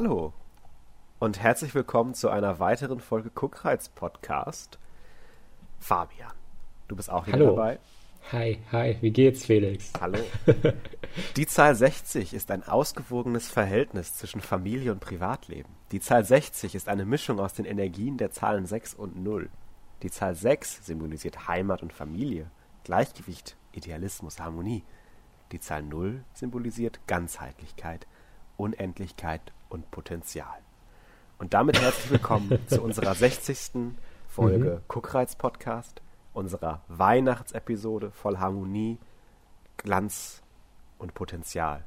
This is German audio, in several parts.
Hallo und herzlich willkommen zu einer weiteren Folge Guckreiz Podcast. Fabian, du bist auch wieder Hallo. dabei. Hi, hi, wie geht's, Felix? Hallo. Die Zahl 60 ist ein ausgewogenes Verhältnis zwischen Familie und Privatleben. Die Zahl 60 ist eine Mischung aus den Energien der Zahlen 6 und 0. Die Zahl 6 symbolisiert Heimat und Familie, Gleichgewicht, Idealismus, Harmonie. Die Zahl 0 symbolisiert Ganzheitlichkeit, Unendlichkeit und Potenzial. Und damit herzlich willkommen zu unserer 60. Folge Guckreiz Podcast, unserer Weihnachtsepisode voll Harmonie, Glanz und Potenzial.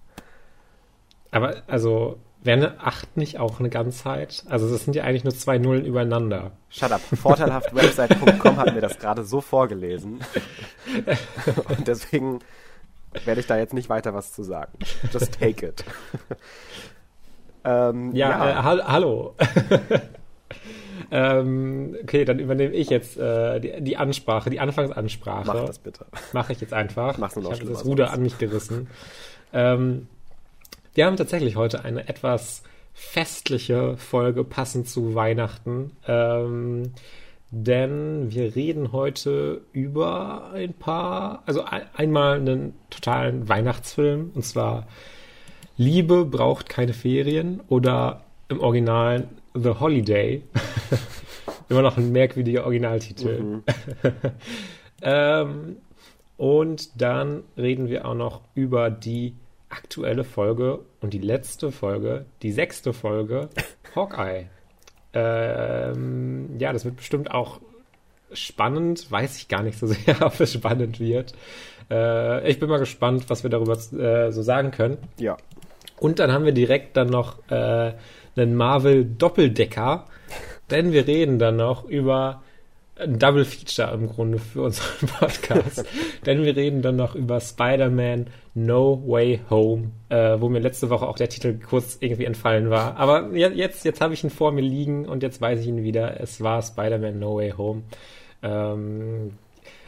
Aber, also, wäre eine 8 nicht auch eine Ganzheit? Also, das sind ja eigentlich nur zwei Nullen übereinander. Shut up. Vorteilhaftwebsite.com hat mir das gerade so vorgelesen. Und deswegen werde ich da jetzt nicht weiter was zu sagen. Just take it. Ähm, Ja, Äh, hall hallo. ähm, okay, dann übernehme ich jetzt äh, die, die Ansprache, die Anfangsansprache. mach das bitte. Mache ich jetzt einfach. Mach's nur noch ich habe das Ruder an mich gerissen. ähm, wir haben tatsächlich heute eine etwas festliche Folge passend zu Weihnachten. Ähm, denn wir reden heute über ein paar, also ein, einmal einen totalen Weihnachtsfilm, und zwar Liebe braucht keine Ferien oder im Original The Holiday. Immer noch ein merkwürdiger Originaltitel. ähm, und dann reden wir auch noch über die aktuelle Folge und die letzte Folge, die sechste Folge, Hawkeye. Ähm, ja, das wird bestimmt auch spannend. Weiß ich gar nicht so sehr, ob es spannend wird. Äh, ich bin mal gespannt, was wir darüber äh, so sagen können. Ja. Und dann haben wir direkt dann noch äh, einen Marvel-Doppeldecker, denn wir reden dann noch über ein Double Feature im Grunde für unseren Podcast. denn wir reden dann noch über Spider-Man No Way Home, äh, wo mir letzte Woche auch der Titel kurz irgendwie entfallen war. Aber je- jetzt, jetzt habe ich ihn vor mir liegen und jetzt weiß ich ihn wieder. Es war Spider-Man No Way Home. Ähm,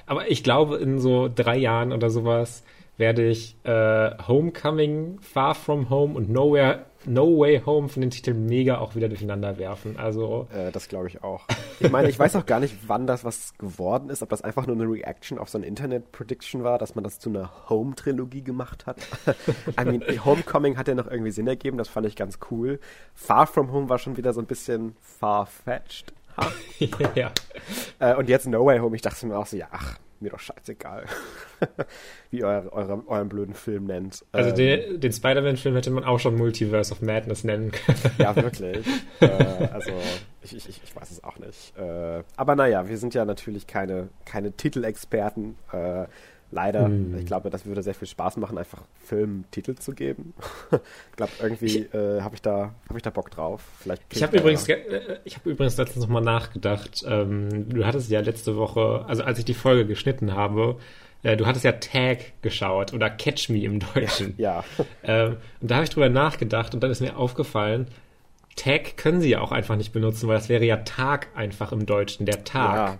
aber ich glaube, in so drei Jahren oder sowas werde ich äh, Homecoming, Far From Home und Nowhere, No Way Home von den Titeln mega auch wieder durcheinander werfen. Also, Äh, das glaube ich auch. Ich meine, ich weiß auch gar nicht, wann das was geworden ist, ob das einfach nur eine Reaction auf so eine Internet-Prediction war, dass man das zu einer Home-Trilogie gemacht hat. I mean, Homecoming hat ja noch irgendwie Sinn ergeben, das fand ich ganz cool. Far From Home war schon wieder so ein bisschen far-fetched. Ja. Äh, und jetzt No Way Home, ich dachte mir auch so, ja, ach, mir doch scheißegal, wie ihr eure, eure, euren blöden Film nennt. Also Ähm, den, den Spider-Man-Film hätte man auch schon Multiverse of Madness nennen können. Ja, wirklich. äh, also, ich, ich, ich ich weiß es auch nicht. Äh, aber naja, wir sind ja natürlich keine, keine Titelexperten. Äh, leider. Hm. Ich glaube, das würde sehr viel Spaß machen, einfach Filmen Titel zu geben. ich glaube, irgendwie äh, habe ich, da, hab ich da Bock drauf. Vielleicht Ich habe übrigens, ge- äh, ich habe übrigens letztens nochmal nachgedacht. Ähm, du hattest ja letzte Woche, also als ich die Folge geschnitten habe, äh, du hattest ja Tag geschaut oder Catch Me im Deutschen. Ja, Ähm, und da habe ich drüber nachgedacht und dann ist mir aufgefallen, Tag können sie ja auch einfach nicht benutzen, weil das wäre ja Tag einfach im Deutschen, der Tag. ja.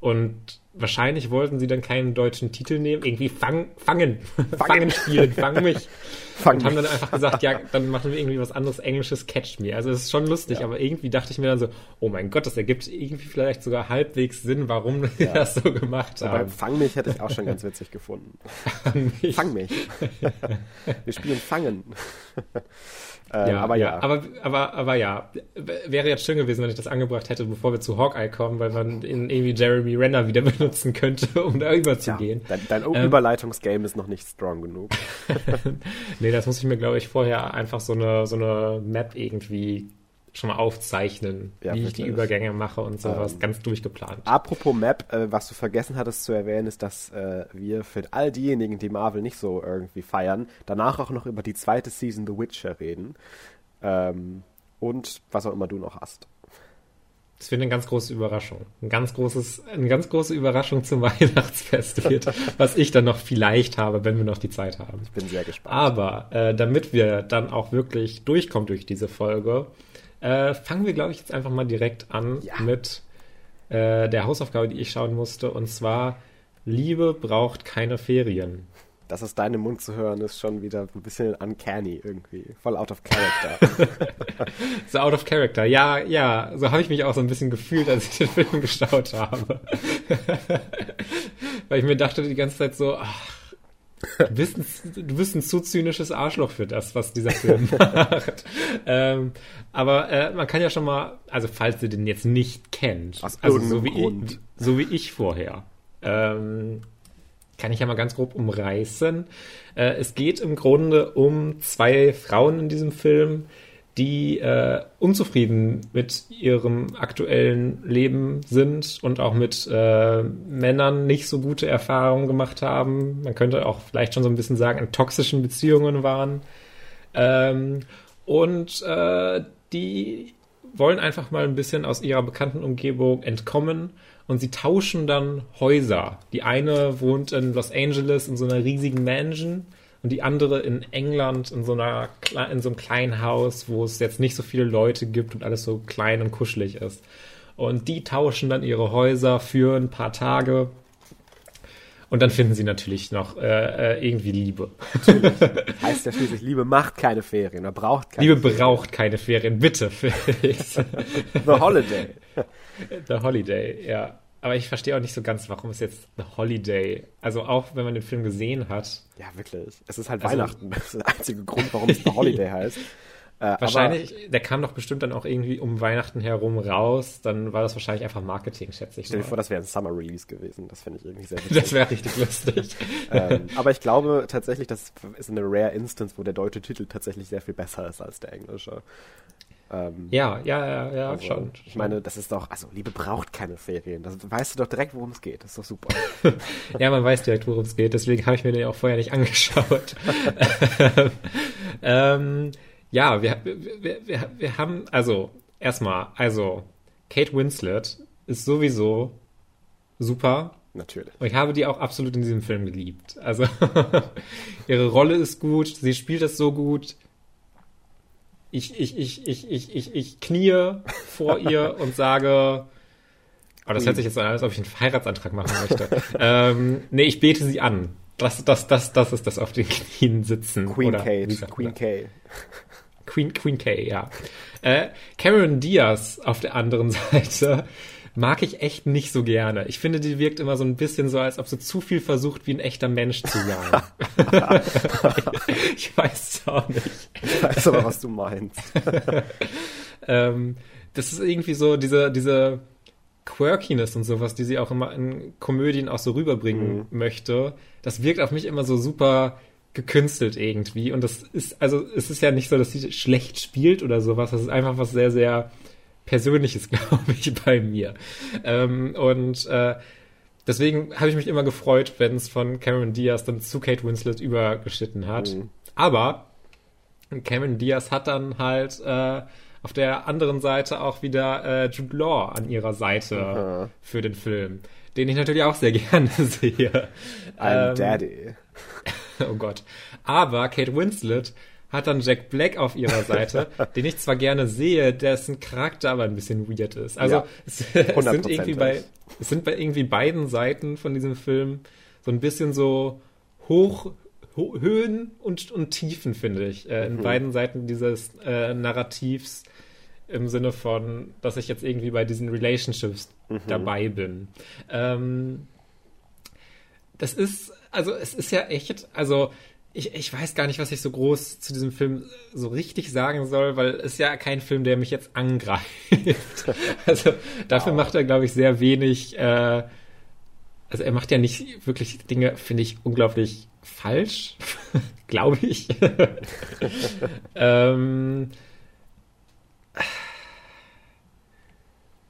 Und wahrscheinlich wollten sie dann keinen deutschen Titel nehmen, irgendwie fang, fangen, fangen spielen, fang mich. Fang und haben mich. dann einfach gesagt, ja, dann machen wir irgendwie was anderes Englisches, Catch Me. Also es ist schon lustig, Ja. aber irgendwie dachte ich mir dann so, oh mein Gott, das ergibt irgendwie vielleicht sogar halbwegs Sinn, warum sie das so gemacht Aber haben. Fang mich hätte ich auch schon ganz witzig gefunden. mich. Fang mich. wir spielen Fangen. Äh, Ja, aber ja. Aber, aber, aber ja, wäre jetzt schön gewesen, wenn ich das angebracht hätte, bevor wir zu Hawkeye kommen, weil man in irgendwie Jeremy Renner wieder benutzen könnte, um da ja, überzugehen. dein, dein Ähm, Überleitungsgame ist noch nicht strong genug. Nee, das muss ich mir, glaube ich, vorher einfach so eine, so eine Map irgendwie schon mal aufzeichnen, Ja, wie ich die. Übergänge mache und sowas, Ähm, ganz durchgeplant. Apropos Map, äh, was du vergessen hattest zu erwähnen, ist, dass äh, wir für all diejenigen, die Marvel nicht so irgendwie feiern, danach auch noch über die zweite Season The Witcher reden. Ähm, und was auch immer du noch hast. Das wird eine ganz große Überraschung. Ein ganz großes, eine ganz große Überraschung zum Weihnachtsfest wird, was ich dann noch vielleicht habe, wenn wir noch die Zeit haben. Ich bin sehr gespannt. Aber äh, damit wir dann auch wirklich durchkommen durch diese Folge, äh, fangen wir, glaube ich, jetzt einfach mal direkt an Ja. mit äh, der Hausaufgabe, die ich schauen musste. Und zwar, Liebe braucht keine Ferien. das aus deinem Mund zu hören, ist schon wieder ein bisschen uncanny irgendwie. Voll out of character. so out of character. Ja, ja, so habe ich mich auch so ein bisschen gefühlt, als ich den Film geschaut habe. Weil ich mir dachte die ganze Zeit so, ach, Du bist, ein, du bist ein zu zynisches Arschloch für das, was dieser Film macht. ähm, aber äh, man kann ja schon mal, also falls ihr den jetzt nicht kennt, Aus also so wie, ich, so wie ich vorher, ähm, kann ich ja mal ganz grob umreißen. Äh, es geht im Grunde um zwei Frauen in diesem Film, die äh, unzufrieden mit ihrem aktuellen Leben sind und auch mit äh, Männern nicht so gute Erfahrungen gemacht haben. Man könnte auch vielleicht schon so ein bisschen sagen, in toxischen Beziehungen waren. Ähm, und äh, die wollen einfach mal ein bisschen aus ihrer bekannten Umgebung entkommen und sie tauschen dann Häuser. Die eine wohnt in Los Angeles in so einer riesigen Mansion und die andere in England in so einer in so einem kleinen Haus, wo es jetzt nicht so viele Leute gibt und alles so klein und kuschelig ist. Und die tauschen dann ihre Häuser für ein paar Tage. Und dann finden sie natürlich noch äh, äh, irgendwie Liebe. Heißt ja schließlich, Liebe macht keine Ferien, er braucht keine Liebe braucht keine Ferien, bitte. Felix. The Holiday. The Holiday, ja. Aber ich verstehe auch nicht so ganz, warum es jetzt The Holiday, also auch wenn man den Film gesehen hat, Ja, wirklich. Es ist halt Also- Weihnachten. Das ist der einzige Grund, warum es The Holiday heißt. Äh, wahrscheinlich, der kam doch bestimmt dann auch irgendwie um Weihnachten herum raus, dann war das wahrscheinlich einfach Marketing, schätze ich. Aber stell dir vor, das wäre ein Summer Release gewesen. Das finde ich irgendwie sehr Das witzig. wäre richtig lustig. ähm, aber ich glaube tatsächlich, das ist eine rare Instance, wo der deutsche Titel tatsächlich sehr viel besser ist als der englische. Ähm, Ja, ja, ja, ja, also, schon. Ich meine, das ist doch, also Liebe braucht keine Ferien. Das weißt du doch direkt, worum es geht. Das ist doch super. Ja, man weiß direkt, worum es geht, deswegen habe ich mir den auch vorher nicht angeschaut. ähm, ja, wir, wir, wir, wir haben, also, erstmal, also, Kate Winslet ist sowieso super. Natürlich. Und ich habe die auch absolut in diesem Film geliebt. Also, ihre Rolle ist gut, sie spielt das so gut. Ich, ich, ich, ich, ich, ich, ich knie vor ihr und sage, oh, das hört sich jetzt so an, als ob ich einen Heiratsantrag machen möchte. ähm, nee, ich bete sie an. Das, das, das, das ist das auf den Knien sitzen. Queen Oder, Kate. sagt Queen man? K. Queen, Queen K, ja. Äh, Cameron Diaz auf der anderen Seite mag ich echt nicht so gerne. Ich finde, die wirkt immer so ein bisschen so, als ob sie zu viel versucht, wie ein echter Mensch zu sein. ich weiß es auch nicht. Ich weiß aber, was du meinst. Ähm, das ist irgendwie so diese, diese Quirkiness und sowas, die sie auch immer in Komödien auch so rüberbringen möchte. Das wirkt auf mich immer so super gekünstelt irgendwie. Und das ist, also es ist ja nicht so, dass sie schlecht spielt oder sowas. Das ist einfach was sehr, sehr Persönliches, glaube ich, bei mir. Ähm, und äh, deswegen habe ich mich immer gefreut, wenn es von Cameron Diaz dann zu Kate Winslet übergeschnitten hat. Mhm. Aber Cameron Diaz hat dann halt äh, auf der anderen Seite auch wieder äh, Jude Law an ihrer Seite Aha. für den Film, den ich natürlich auch sehr gerne sehe. I'm Ähm, Daddy. Oh Gott. Aber Kate Winslet hat dann Jack Black auf ihrer Seite, den ich zwar gerne sehe, dessen Charakter aber ein bisschen weird ist. Also Ja, es, es sind 100%. irgendwie bei es sind bei irgendwie beiden Seiten von diesem Film so ein bisschen so hoch Ho Höhen und, und Tiefen, finde ich, äh, in Mhm. beiden Seiten dieses äh, Narrativs im Sinne von, dass ich jetzt irgendwie bei diesen Relationships Mhm. dabei bin. Ähm, das ist, also es ist ja echt, also ich, ich weiß gar nicht, was ich so groß zu diesem Film so richtig sagen soll, weil es ist ja kein Film, der mich jetzt angreift. also dafür macht er, glaube ich, sehr wenig, äh, also er macht ja nicht wirklich Dinge, finde ich, unglaublich falsch, glaube ich. ähm,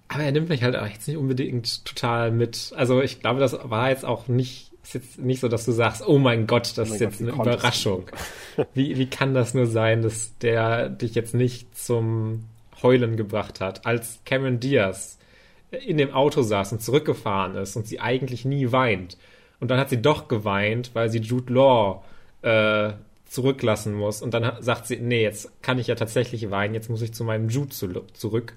aber er nimmt mich halt auch jetzt nicht unbedingt total mit. Also ich glaube, das war jetzt auch nicht, ist jetzt nicht so, dass du sagst, oh mein Gott, das Oh ist jetzt Gott, eine? Überraschung. Wie, wie kann das nur sein, dass der dich jetzt nicht zum Heulen gebracht hat, als Cameron Diaz in dem Auto saß und zurückgefahren ist und sie eigentlich nie weint. Und dann hat sie doch geweint, weil sie Jude Law äh, zurücklassen muss. Und dann sagt sie, nee, jetzt kann ich ja tatsächlich weinen, jetzt muss ich zu meinem Jude zu, zurück.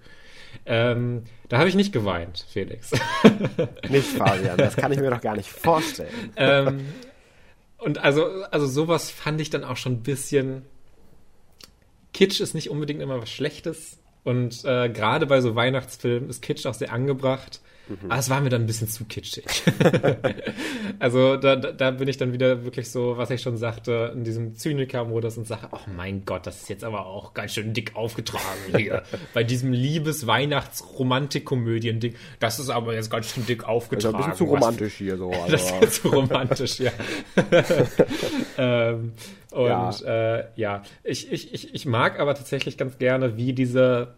Ähm, da habe ich nicht geweint, Felix. Nicht Fabian, das kann ich mir doch gar nicht vorstellen. ähm, und also, also sowas fand ich dann auch schon ein bisschen. Kitsch ist nicht unbedingt immer was Schlechtes. Und äh, gerade bei so Weihnachtsfilmen ist Kitsch auch sehr angebracht. Mhm. Aber es war mir dann ein bisschen zu kitschig. also da, da bin ich dann wieder wirklich so, was ich schon sagte, in diesem Zyniker-Modus und sage, oh mein Gott, das ist jetzt aber auch ganz schön dick aufgetragen hier. Bei diesem Liebes-Weihnachts-Romantik-Komödien-Ding. Das ist aber jetzt ganz schön dick aufgetragen. Also ein bisschen zu romantisch hier so. Also. das ist zu romantisch, ja. ähm, und ja, äh, ja. Ich, ich, ich, ich mag aber tatsächlich ganz gerne, wie diese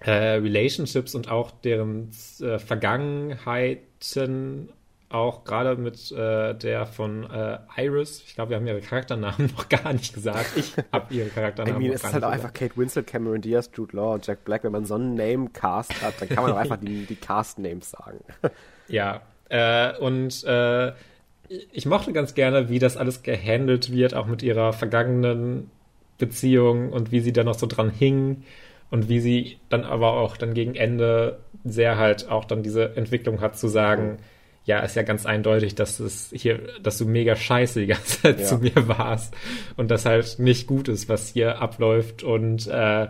äh, Relationships und auch deren äh, Vergangenheiten auch gerade mit äh, der von äh, Iris, ich glaube, wir haben ihre Charakternamen noch gar nicht gesagt. Ich habe ihre Charakternamen I mean, noch gar nicht gesagt. Es ist halt auch einfach Kate Winslet, Cameron Diaz, Jude Law, Jack Black. Wenn man so einen Name-Cast hat, dann kann man auch einfach die, die Cast-Names sagen. ja, äh, und ich mochte ganz gerne, wie das alles gehandelt wird, auch mit ihrer vergangenen Beziehung und wie sie da noch so dran hing und wie sie dann aber auch dann gegen Ende sehr halt auch dann diese Entwicklung hat zu sagen, ja, ist ja ganz eindeutig, dass es hier, dass du mega scheiße die ganze Zeit ja. zu mir warst und das halt nicht gut ist, was hier abläuft und äh,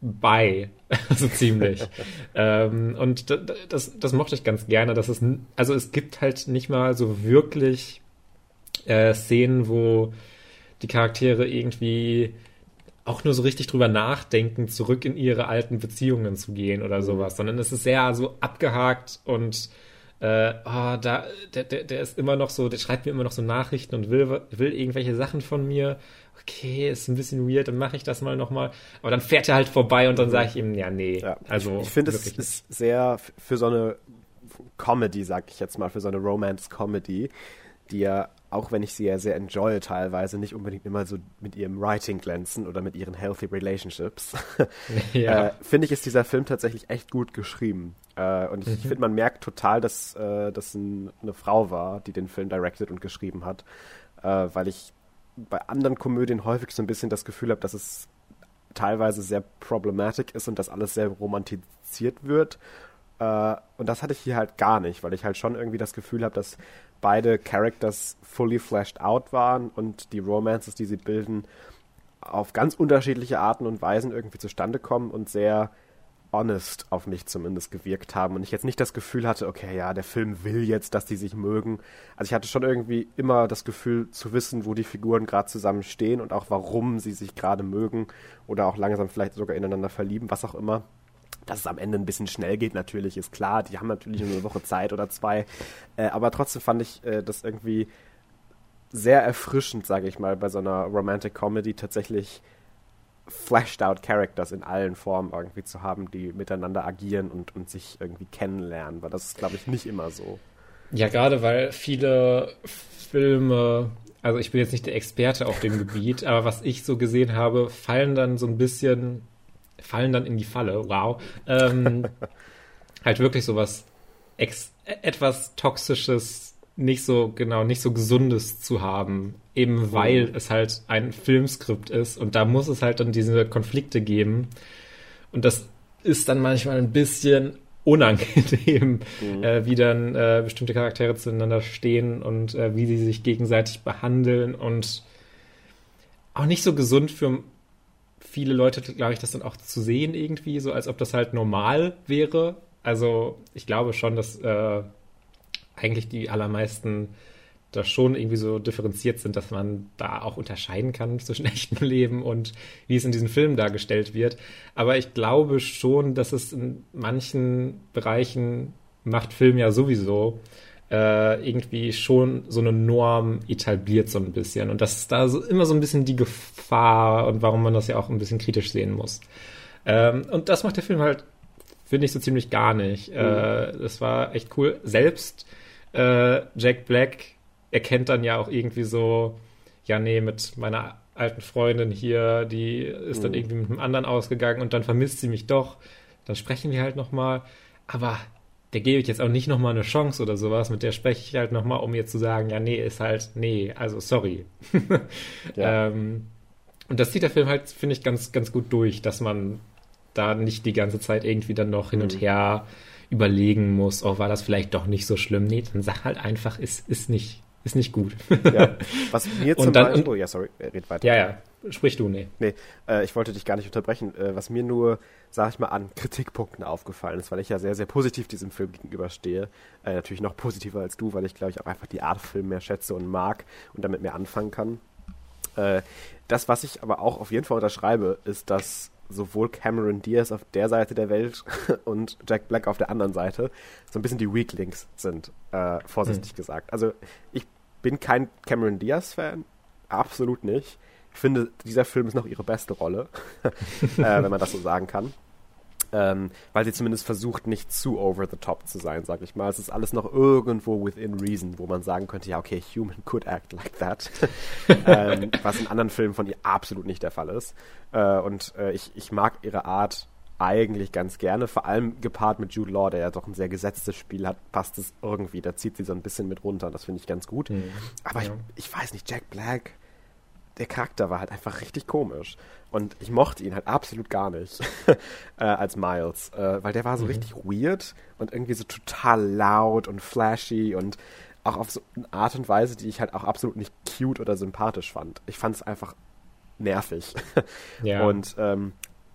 bei, so ziemlich. ähm, und das, das mochte ich ganz gerne, dass es, also es gibt halt nicht mal so wirklich äh, Szenen, wo die Charaktere irgendwie auch nur so richtig drüber nachdenken, zurück in ihre alten Beziehungen zu gehen oder sowas, sondern es ist sehr so abgehakt und äh, oh, da, der, der, der ist immer noch so, der schreibt mir immer noch so Nachrichten und will, will irgendwelche Sachen von mir okay, ist ein bisschen weird, dann mache ich das mal nochmal. Aber dann fährt er halt vorbei und dann sage ich ihm, ja, nee. Ja, also, ich, ich finde, es ist sehr für so eine Comedy, sag ich jetzt mal, für so eine Romance-Comedy, die ja, auch wenn ich sie ja sehr enjoy teilweise, nicht unbedingt immer so mit ihrem Writing glänzen oder mit ihren healthy relationships, ja. äh, finde ich, ist dieser Film tatsächlich echt gut geschrieben. Äh, und ich, mhm. finde, man merkt total, dass äh, das ein, eine Frau war, die den Film directed und geschrieben hat, äh, weil ich bei anderen Komödien häufig so ein bisschen das Gefühl habe, dass es teilweise sehr problematic ist und dass alles sehr romantisiert wird. Äh, und das hatte ich hier halt gar nicht, weil ich halt schon irgendwie das Gefühl habe, dass beide Characters fully fleshed out waren und die Romances, die sie bilden, auf ganz unterschiedliche Arten und Weisen irgendwie zustande kommen und sehr honest auf mich zumindest gewirkt haben und ich jetzt nicht das Gefühl hatte, okay, ja, der Film will jetzt, dass die sich mögen. Also ich hatte schon irgendwie immer das Gefühl zu wissen, wo die Figuren gerade zusammen stehen und auch warum sie sich gerade mögen oder auch langsam vielleicht sogar ineinander verlieben, was auch immer. Dass es am Ende ein bisschen schnell geht, natürlich, ist klar. Die haben natürlich nur eine Woche Zeit oder zwei. Äh, aber trotzdem fand ich äh, das irgendwie sehr erfrischend, sage ich mal, bei so einer Romantic Comedy tatsächlich flashed out Characters in allen Formen irgendwie zu haben, die miteinander agieren und, und sich irgendwie kennenlernen, weil das ist, glaube ich, nicht immer so. Ja, gerade weil viele Filme, also ich bin jetzt nicht der Experte auf dem Gebiet, aber was ich so gesehen habe, fallen dann so ein bisschen, fallen dann in die Falle, wow. Ähm, halt wirklich sowas ex etwas Toxisches nicht so, genau, nicht so gesundes zu haben, eben weil mhm. es halt ein Filmskript ist und da muss es halt dann diese Konflikte geben. Und das ist dann manchmal ein bisschen unangenehm, mhm. äh, wie dann äh, bestimmte Charaktere zueinander stehen und äh, wie sie sich gegenseitig behandeln und auch nicht so gesund für viele Leute, glaube ich, das dann auch zu sehen irgendwie, so als ob das halt normal wäre. Also ich glaube schon, dass äh, eigentlich die allermeisten da schon irgendwie so differenziert sind, dass man da auch unterscheiden kann zwischen echtem Leben und wie es in diesen Filmen dargestellt wird. Aber ich glaube schon, dass es in manchen Bereichen macht Film ja sowieso äh, irgendwie schon so eine Norm etabliert so ein bisschen. Und das ist da so, immer so ein bisschen die Gefahr und warum man das ja auch ein bisschen kritisch sehen muss. Ähm, und das macht der Film halt, finde ich, so ziemlich gar nicht. Mhm. Äh, das war echt cool. Selbst äh, Jack Black erkennt dann ja auch irgendwie so, ja, nee, mit meiner alten Freundin hier, die ist dann mhm. irgendwie mit einem anderen ausgegangen und dann vermisst sie mich doch. Dann sprechen wir halt nochmal. Aber der gebe ich jetzt auch nicht nochmal eine Chance oder sowas. Mit der spreche ich halt nochmal, um ihr zu sagen, ja, nee, ist halt, nee, also sorry. ja. ähm, und das zieht der Film halt, finde ich, ganz, ganz gut durch, dass man da nicht die ganze Zeit irgendwie dann noch hin und mhm. her überlegen muss, oh, war das vielleicht doch nicht so schlimm? Nee, dann sag halt einfach, ist, ist nicht, ist nicht gut. Ja, was mir zum dann- Beispiel, oh ja, sorry, äh, red weiter. ja, ja, sprich du, nee. Nee, äh, ich wollte dich gar nicht unterbrechen. Äh, was mir nur, sag ich mal, an Kritikpunkten aufgefallen ist, weil ich ja sehr, sehr positiv diesem Film gegenüberstehe. Äh, natürlich noch positiver als du, weil ich, glaube ich, auch einfach die Art Film mehr schätze und mag und damit mehr anfangen kann. Äh, das, was ich aber auch auf jeden Fall unterschreibe, ist, dass sowohl Cameron Diaz auf der Seite der Welt und Jack Black auf der anderen Seite so ein bisschen die Weak Links sind, äh, vorsichtig gesagt. Also ich bin kein Cameron Diaz-Fan, absolut nicht. Ich finde, dieser Film ist noch ihre beste Rolle, äh, wenn man das so sagen kann. Ähm, weil sie zumindest versucht, nicht zu over the top zu sein, sag ich mal. Es ist alles noch irgendwo within reason, wo man sagen könnte, ja, okay, human could act like that. ähm, was in anderen Filmen von ihr absolut nicht der Fall ist. Äh, und äh, ich, ich mag ihre Art eigentlich ganz gerne, vor allem gepaart mit Jude Law, der ja doch ein sehr gesetztes Spiel hat, passt es irgendwie. Da zieht sie so ein bisschen mit runter. Das finde ich ganz gut. Aber Ja. ich, ich weiß nicht, Jack Black, der Charakter war halt einfach richtig komisch. Und ich mochte ihn halt absolut gar nicht äh, als Miles, äh, weil der war so richtig weird und irgendwie so total laut und flashy und auch auf so eine Art und Weise, die ich halt auch absolut nicht cute oder sympathisch fand. Ich fand es einfach nervig. Ja. Und ähm,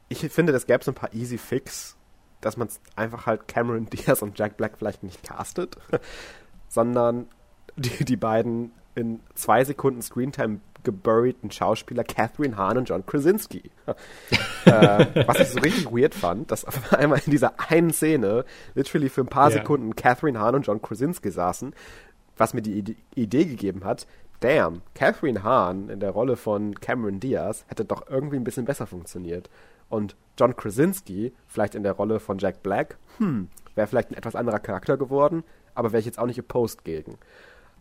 ich finde, das gäbe so ein paar easy Fix, dass man einfach halt Cameron Diaz und Jack Black vielleicht nicht castet, sondern die, die beiden in zwei Sekunden Screentime geburiedten Schauspieler Catherine Hahn und John Krasinski. äh, was ich so richtig weird fand, dass auf einmal in dieser einen Szene literally für ein paar Ja. Sekunden Catherine Hahn und John Krasinski saßen, was mir die Ide Idee gegeben hat, damn, Catherine Hahn in der Rolle von Cameron Diaz hätte doch irgendwie ein bisschen besser funktioniert. Und John Krasinski, vielleicht in der Rolle von Jack Black, hm, wäre vielleicht ein etwas anderer Charakter geworden, aber wäre ich jetzt auch nicht opposed gegen.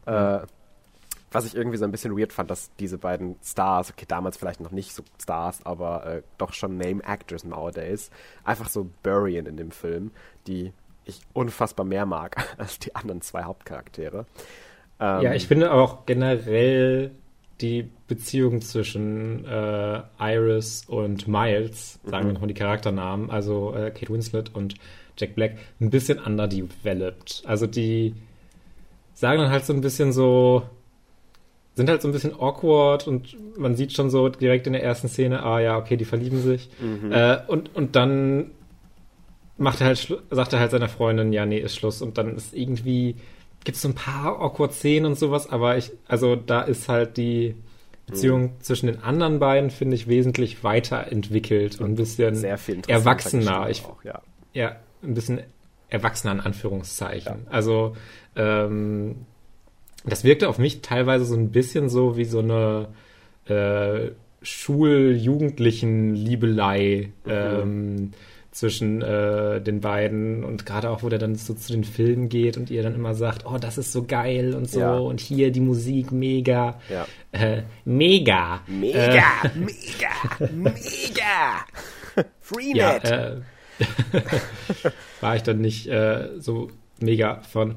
Äh, was ich irgendwie so ein bisschen weird fand, dass diese beiden Stars, okay, damals vielleicht noch nicht so Stars, aber äh, doch schon Name Actors nowadays, einfach so buryen in dem Film, die ich unfassbar mehr mag als die anderen zwei Hauptcharaktere. Ähm, Ja, ich finde auch generell die Beziehung zwischen äh, Iris und Miles, sagen wir nochmal die Charakternamen, also äh, Kate Winslet und Jack Black, ein bisschen underdeveloped. Also die sagen dann halt so ein bisschen so, sind halt so ein bisschen awkward und man sieht schon so direkt in der ersten Szene, ah ja, okay, die verlieben sich. Äh, und, und dann macht er halt, sagt er halt seiner Freundin, ja, nee, ist Schluss. Und dann ist irgendwie, gibt es so ein paar awkward Szenen und sowas, aber ich, also da ist halt die Beziehung zwischen den anderen beiden, finde ich, wesentlich weiterentwickelt und ein bisschen sehr viel erwachsener. Ich, auch, ja. ja, ein bisschen erwachsener in Anführungszeichen. Also, ähm, das wirkte auf mich teilweise so ein bisschen so wie so eine äh, Schul-Jugendlichen-Liebelei ähm, zwischen äh, den beiden und gerade auch, wo der dann so zu den Filmen geht und ihr dann immer sagt, oh, das ist so geil und so Ja. und hier die Musik mega. Ja. Äh, mega. Mega, mega, mega! Freenet! ja, äh, war ich dann nicht äh, so mega von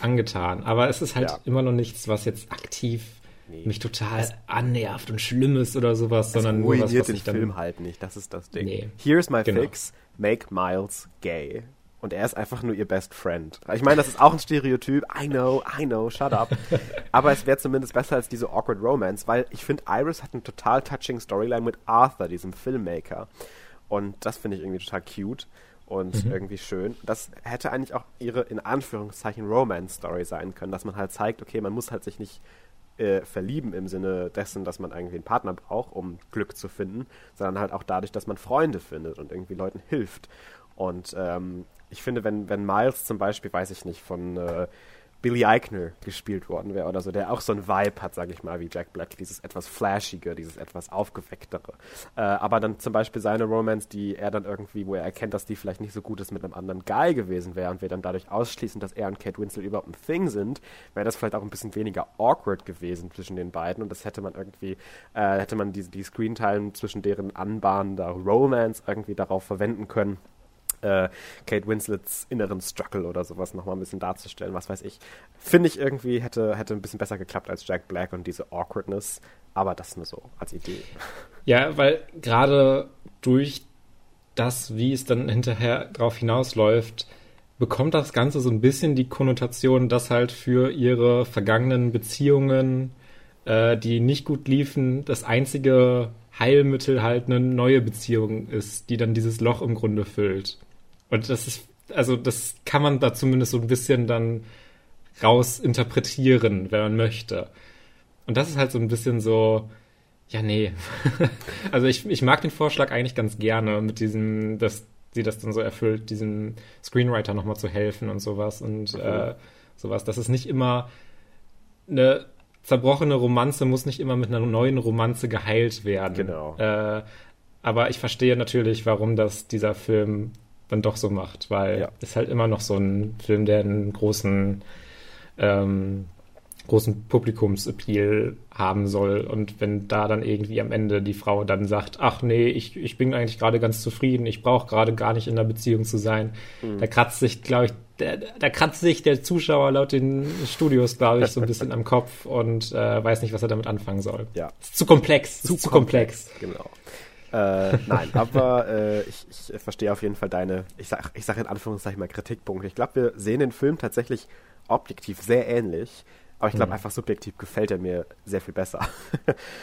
angetan. Aber es ist halt Ja. immer noch nichts, was jetzt aktiv Nee. mich total annervt und schlimm ist oder sowas, sondern nur was, ruiniert was den ich dann. Film halt nicht, das ist das Ding. Nee. Here's my Genau. fix, make Miles gay. Und er ist einfach nur ihr Best Friend. Ich meine, das ist auch ein Stereotyp. I know, I know, shut up. Aber es wäre zumindest besser als diese awkward Romance, weil ich finde, Iris hat eine total touching Storyline mit Arthur, diesem Filmmaker. Und das finde ich irgendwie total cute und irgendwie schön. Das hätte eigentlich auch ihre, in Anführungszeichen, Romance-Story sein können, dass man halt zeigt, okay, man muss halt sich nicht äh, verlieben im Sinne dessen, dass man irgendwie einen Partner braucht, um Glück zu finden, sondern halt auch dadurch, dass man Freunde findet und irgendwie Leuten hilft. Und ähm, ich finde, wenn, wenn Miles zum Beispiel, weiß ich nicht, von äh, Billy Eichner gespielt worden wäre oder so, der auch so ein Vibe hat, sage ich mal, wie Jack Black, dieses etwas flashige, dieses etwas aufgewecktere. Äh, aber dann zum Beispiel seine Romance, die er dann irgendwie, wo er erkennt, dass die vielleicht nicht so gut ist mit einem anderen Guy gewesen wäre und wir dann dadurch ausschließen, dass er und Kate Winslet überhaupt ein Thing sind, wäre das vielleicht auch ein bisschen weniger awkward gewesen zwischen den beiden und das hätte man irgendwie, äh, hätte man die, die Screentime zwischen deren anbahnender Romance irgendwie darauf verwenden können, äh, Kate Winslets inneren Struggle oder sowas nochmal ein bisschen darzustellen, was weiß ich. Finde ich irgendwie hätte, hätte ein bisschen besser geklappt als Jack Black und diese Awkwardness, aber das nur so als Idee. Ja, weil gerade durch das, wie es dann hinterher drauf hinausläuft, bekommt das Ganze so ein bisschen die Konnotation, dass halt für ihre vergangenen Beziehungen, äh, die nicht gut liefen, das einzige Heilmittel halt eine neue Beziehung ist, die dann dieses Loch im Grunde füllt. Und das ist, also das kann man da zumindest so ein bisschen dann raus interpretieren, wenn man möchte. Und das ist halt so ein bisschen so, ja, nee. also ich, ich mag den Vorschlag eigentlich ganz gerne mit diesem, dass sie das dann so erfüllt, diesem Screenwriter nochmal zu helfen und sowas und äh, sowas. Das ist nicht immer eine zerbrochene Romanze muss nicht immer mit einer neuen Romanze geheilt werden. Genau. Äh, aber ich verstehe natürlich, warum das dieser Film dann doch so macht, weil Ja. es halt immer noch so ein Film, der einen großen ähm, großen Publikumsappeal haben soll. Und wenn da dann irgendwie am Ende die Frau dann sagt, ach nee, ich, ich bin eigentlich gerade ganz zufrieden, ich brauche gerade gar nicht in einer Beziehung zu sein, da kratzt sich, glaube ich, der, da kratzt sich der Zuschauer laut den Studios, glaube ich, so ein bisschen am Kopf und äh, weiß nicht, was er damit anfangen soll. Ja. Ist zu komplex. Ist zu komplex. Genau. Äh, nein, aber äh, ich, ich verstehe auf jeden Fall deine, ich sag, ich sag in Anführungszeichen mal Kritikpunkte. Ich glaube, wir sehen den Film tatsächlich objektiv sehr ähnlich, aber ich glaube einfach subjektiv gefällt er mir sehr viel besser.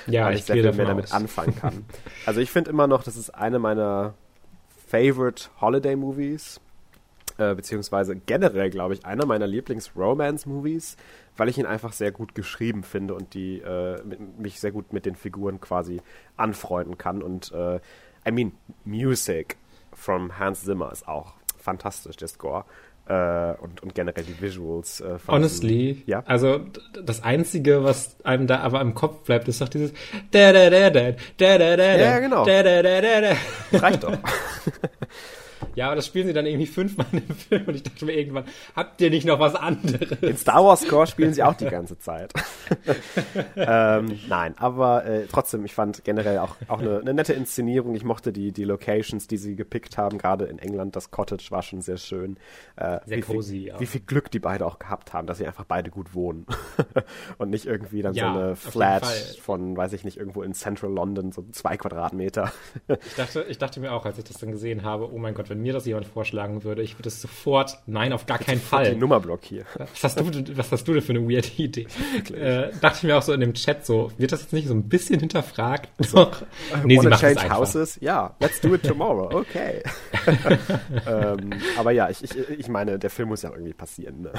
Ja, weil ich ich sehr viel mehr damit aus. anfangen kann. Also ich finde immer noch, das ist eine meiner favorite Holiday Movies, äh, beziehungsweise generell, glaube ich, einer meiner Lieblings-Romance-Movies, weil ich ihn einfach sehr gut geschrieben finde und die äh, mit, mich sehr gut mit den Figuren quasi anfreunden kann. Und äh, I mean, Music from Hans Zimmer ist auch fantastisch, der Score. Äh, und, und generell die Visuals. Äh, von Honestly, ja. also das Einzige, was einem da aber im Kopf bleibt, ist doch dieses da da da da da da da Ja, genau. da da da da da. Reicht doch. Ja, aber das spielen sie dann irgendwie fünfmal im Film und ich dachte mir irgendwann, habt ihr nicht noch was anderes? Den Star Wars Score spielen sie auch die ganze Zeit. ähm, nein, aber äh, trotzdem, ich fand generell auch, auch eine, eine nette Inszenierung. Ich mochte die, die Locations, die sie gepickt haben. Gerade in England, das Cottage war schon sehr schön. Äh, Sehr wie cozy, viel, ja. Wie viel Glück die beide auch gehabt haben, dass sie einfach beide gut wohnen. Und nicht irgendwie dann Ja, so eine Flat von, weiß ich nicht, irgendwo in Central London, so zwei Quadratmeter. Ich dachte, ich dachte mir auch, als ich das dann gesehen habe, oh mein Gott, wenn mir das jemand vorschlagen würde, ich würde es sofort, nein, auf gar keinen Die Fall. Nummerblock hier. Was hast du, was hast du denn für eine weirde Idee? Äh, dachte ich mir auch so in dem Chat so, wird das jetzt nicht so ein bisschen hinterfragt? Doch. nee, sie Wanna macht es change einfach. houses? Ja, let's do it tomorrow. Okay. ähm, aber ja, ich, ich, ich meine, der Film muss ja irgendwie passieren. Ne?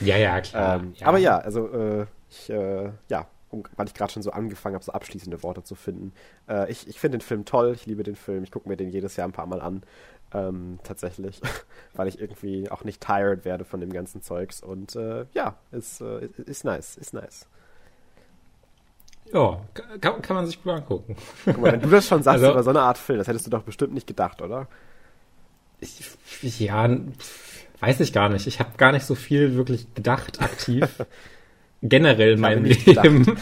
Ja, ja, klar. Ähm, Aber ja, also äh, ich, äh, ja, um, weil ich gerade schon so angefangen habe, so abschließende Worte zu finden. Äh, ich ich finde den Film toll, ich liebe den Film, ich gucke mir den jedes Jahr ein paar Mal an. Ähm, tatsächlich, weil ich irgendwie auch nicht tired werde von dem ganzen Zeugs und äh, ja, ist, äh, ist nice, ist nice. Ja, kann, kann man sich gut angucken. Guck mal, wenn du das schon sagst Also- über so eine Art Film, das hättest du doch bestimmt nicht gedacht, oder? Ich, ja, weiß ich gar nicht. Ich habe gar nicht so viel wirklich gedacht, aktiv. Generell in meinem Leben.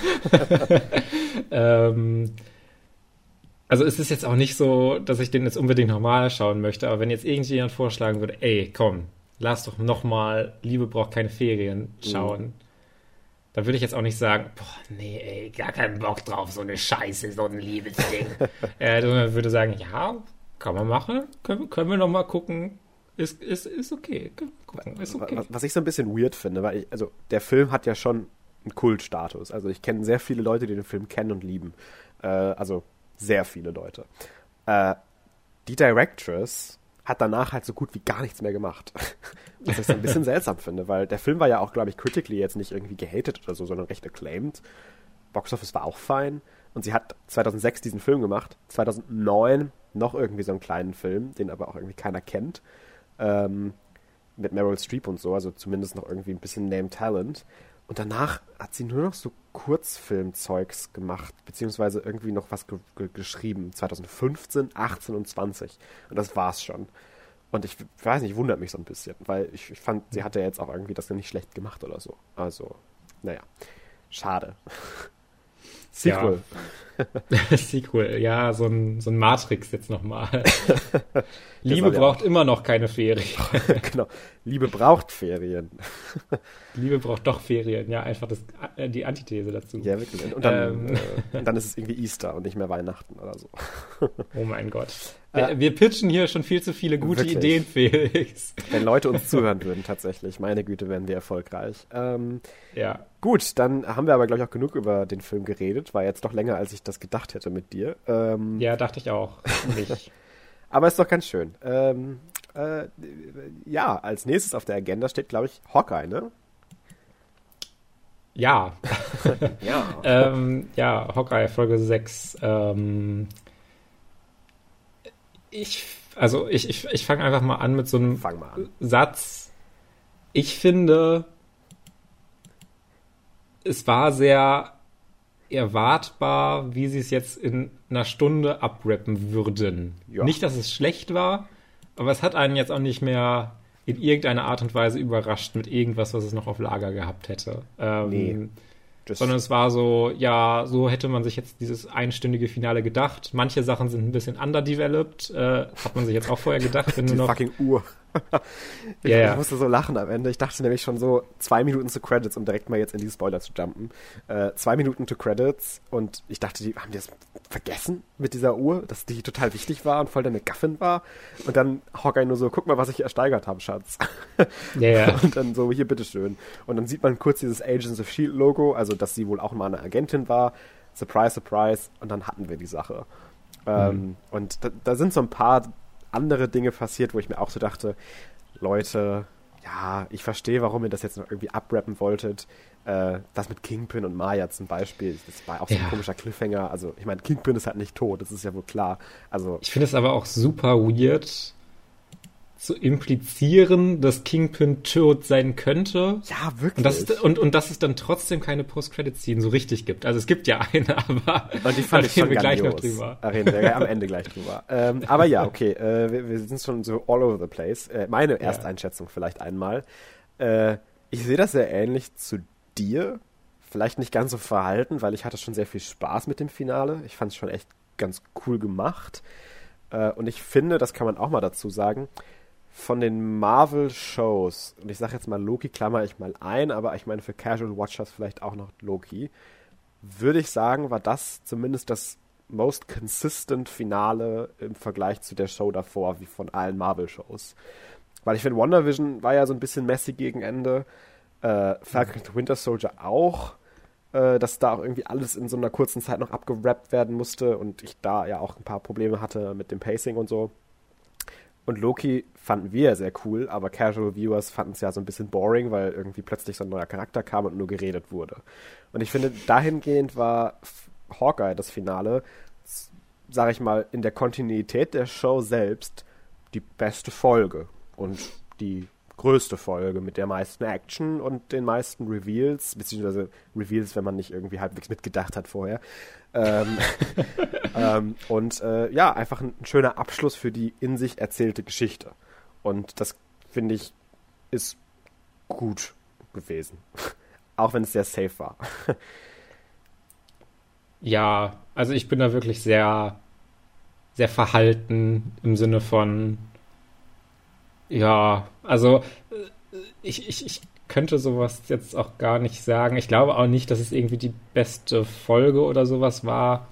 ähm, also es ist jetzt auch nicht so, dass ich den jetzt unbedingt nochmal schauen möchte, aber wenn jetzt irgendjemand vorschlagen würde, ey, komm, lass doch nochmal Liebe braucht keine Ferien schauen. Da würde ich jetzt auch nicht sagen, boah, nee, ey, gar keinen Bock drauf, so eine Scheiße, so ein Liebesding. äh, sondern würde sagen, ja, kann man machen, können, können wir noch mal gucken. Ist, ist, ist okay, können wir gucken, ist okay. Was, was ich so ein bisschen weird finde, weil ich, also der Film hat ja schon einen Kultstatus. Also ich kenne sehr viele Leute, die den Film kennen und lieben. Äh, also sehr viele Leute. Äh, die Directress hat danach halt so gut wie gar nichts mehr gemacht. Was ich ein bisschen seltsam finde, weil der Film war ja auch, glaube ich, critically jetzt nicht irgendwie gehatet oder so, sondern recht acclaimed. Box Office war auch fein. Und sie hat 2006 diesen Film gemacht, 2009 noch irgendwie so einen kleinen Film, den aber auch irgendwie keiner kennt. Ähm, mit Meryl Streep und so, also zumindest noch irgendwie ein bisschen Name Talent. Und danach hat sie nur noch so Kurzfilmzeugs gemacht, beziehungsweise irgendwie noch was ge ge geschrieben. 2015, 18 und 20. Und das war's schon. Und ich weiß nicht, wundert mich so ein bisschen, weil ich, ich fand, sie hatte jetzt auch irgendwie das nicht schlecht gemacht oder so. Also, naja, schade. Sequel. Sequel, ja, so ein, so ein Matrix jetzt nochmal. Liebe ja braucht immer noch keine Ferien. genau. Liebe braucht Ferien. Liebe braucht doch Ferien, ja, einfach das, äh, die Antithese dazu. Ja, wirklich. Und dann, Ähm. äh, und dann ist es irgendwie Easter und nicht mehr Weihnachten oder so. Oh mein Gott. Wir, wir pitchen hier schon viel zu viele gute Wirklich? Ideen, Felix. Wenn Leute uns zuhören würden, tatsächlich, meine Güte, wären wir erfolgreich. Ähm, Ja. gut, dann haben wir aber, glaube ich, auch genug über den Film geredet. War jetzt doch länger, als ich das gedacht hätte mit dir. Ähm, Ja, dachte ich auch. Nicht. Aber ist doch ganz schön. Ähm, äh, ja, als nächstes auf der Agenda steht, glaube ich, Hawkeye, ne? Ja. Ja. ähm, ja, Hawkeye, Folge 6. Ähm, ich, also ich, ich, ich fange einfach mal an mit so einem Fang mal an. Satz. Ich finde, es war sehr erwartbar, wie sie es jetzt in einer Stunde abrappen würden. Ja. Nicht, dass es schlecht war, aber es hat einen jetzt auch nicht mehr in irgendeiner Art und Weise überrascht mit irgendwas, was es noch auf Lager gehabt hätte. Ähm, Nee. Das, sondern es war so, ja, so hätte man sich jetzt dieses einstündige Finale gedacht. Manche Sachen sind ein bisschen underdeveloped, äh, hat man sich jetzt auch vorher gedacht, wenn die du noch. fucking Uhr. ich, ja. ich musste so lachen am Ende. Ich dachte nämlich schon so zwei Minuten zu Credits, um direkt mal jetzt in die Spoiler zu jumpen. Äh, zwei Minuten zu Credits und ich dachte, die haben die das vergessen mit dieser Uhr, dass die total wichtig war und voll der McGuffin war. Und dann Hawkeye nur so, guck mal, was ich ersteigert habe, Schatz. Ja, ja. Und dann so, hier, bitteschön. Und dann sieht man kurz dieses Agents of S.H.I.E.L.D. Logo, also dass sie wohl auch mal eine Agentin war. Surprise, surprise. Und dann hatten wir die Sache. Ähm, und da, da sind so ein paar andere Dinge passiert, wo ich mir auch so dachte, Leute, ja, ich verstehe, warum ihr das jetzt noch irgendwie abrappen wolltet. Äh, das mit Kingpin und Maya zum Beispiel, das war auch so ein Ja. komischer Cliffhanger. Also, ich meine, Kingpin ist halt nicht tot, das ist ja wohl klar. Also, Ich finde es aber auch super weird zu implizieren, dass Kingpin tot sein könnte. ja, wirklich. Und dass, es, und, und dass es dann trotzdem keine Post-Credit-Scene so richtig gibt. Also es gibt ja eine, aber Und die fand da ich schon reden wir gleich noch drüber. Da reden wir am Ende gleich drüber. Ähm, aber ja, okay, äh, wir, wir sind schon so all over the place. Äh, meine Ersteinschätzung vielleicht einmal. Äh, ich sehe das sehr ähnlich zu dir. Vielleicht nicht ganz so verhalten, weil ich hatte schon sehr viel Spaß mit dem Finale. Ich fand es schon echt ganz cool gemacht. Äh, und ich finde, das kann man auch mal dazu sagen, von den Marvel-Shows, und ich sage jetzt mal Loki, klammer ich mal ein, aber ich meine für Casual Watchers vielleicht auch noch Loki, würde ich sagen, war das zumindest das most consistent Finale im Vergleich zu der Show davor, wie von allen Marvel-Shows. Weil ich finde, WandaVision war ja so ein bisschen messy gegen Ende, äh, Falcon and Winter Soldier auch, äh, dass da auch irgendwie alles in so einer kurzen Zeit noch abgerappt werden musste und ich da ja auch ein paar Probleme hatte mit dem Pacing und so. Und Loki fanden wir sehr cool, aber Casual Viewers fanden es ja so ein bisschen boring, weil irgendwie plötzlich so ein neuer Charakter kam und nur geredet wurde. Und ich finde, dahingehend war Hawkeye das Finale, s- sag ich mal, in der Kontinuität der Show selbst die beste Folge und die größte Folge mit der meisten Action und den meisten Reveals, beziehungsweise Reveals, wenn man nicht irgendwie halbwegs mitgedacht hat vorher. Ähm, ähm, und äh, ja, einfach ein, ein schöner Abschluss für die in sich erzählte Geschichte. Und das, finde ich, ist gut gewesen. Auch wenn es sehr safe war. Ja, also ich bin da wirklich sehr, sehr verhalten im Sinne von, ja, also äh, ich, ich, ich könnte sowas jetzt auch gar nicht sagen. Ich glaube auch nicht, dass es irgendwie die beste Folge oder sowas war.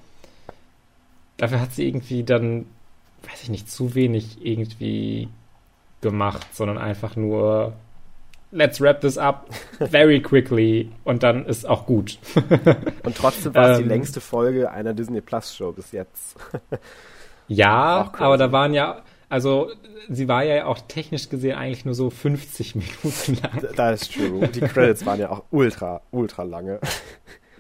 Dafür hat sie irgendwie dann, weiß ich nicht, zu wenig irgendwie gemacht, sondern einfach nur let's wrap this up very quickly und dann ist auch gut. Und trotzdem war es die Ähm. längste Folge einer Disney Plus Show bis jetzt. Ja, aber da waren ja, also sie war ja auch technisch gesehen eigentlich nur so 50 Minuten lang. Das ist true. Die Credits waren ja auch ultra, ultra lange.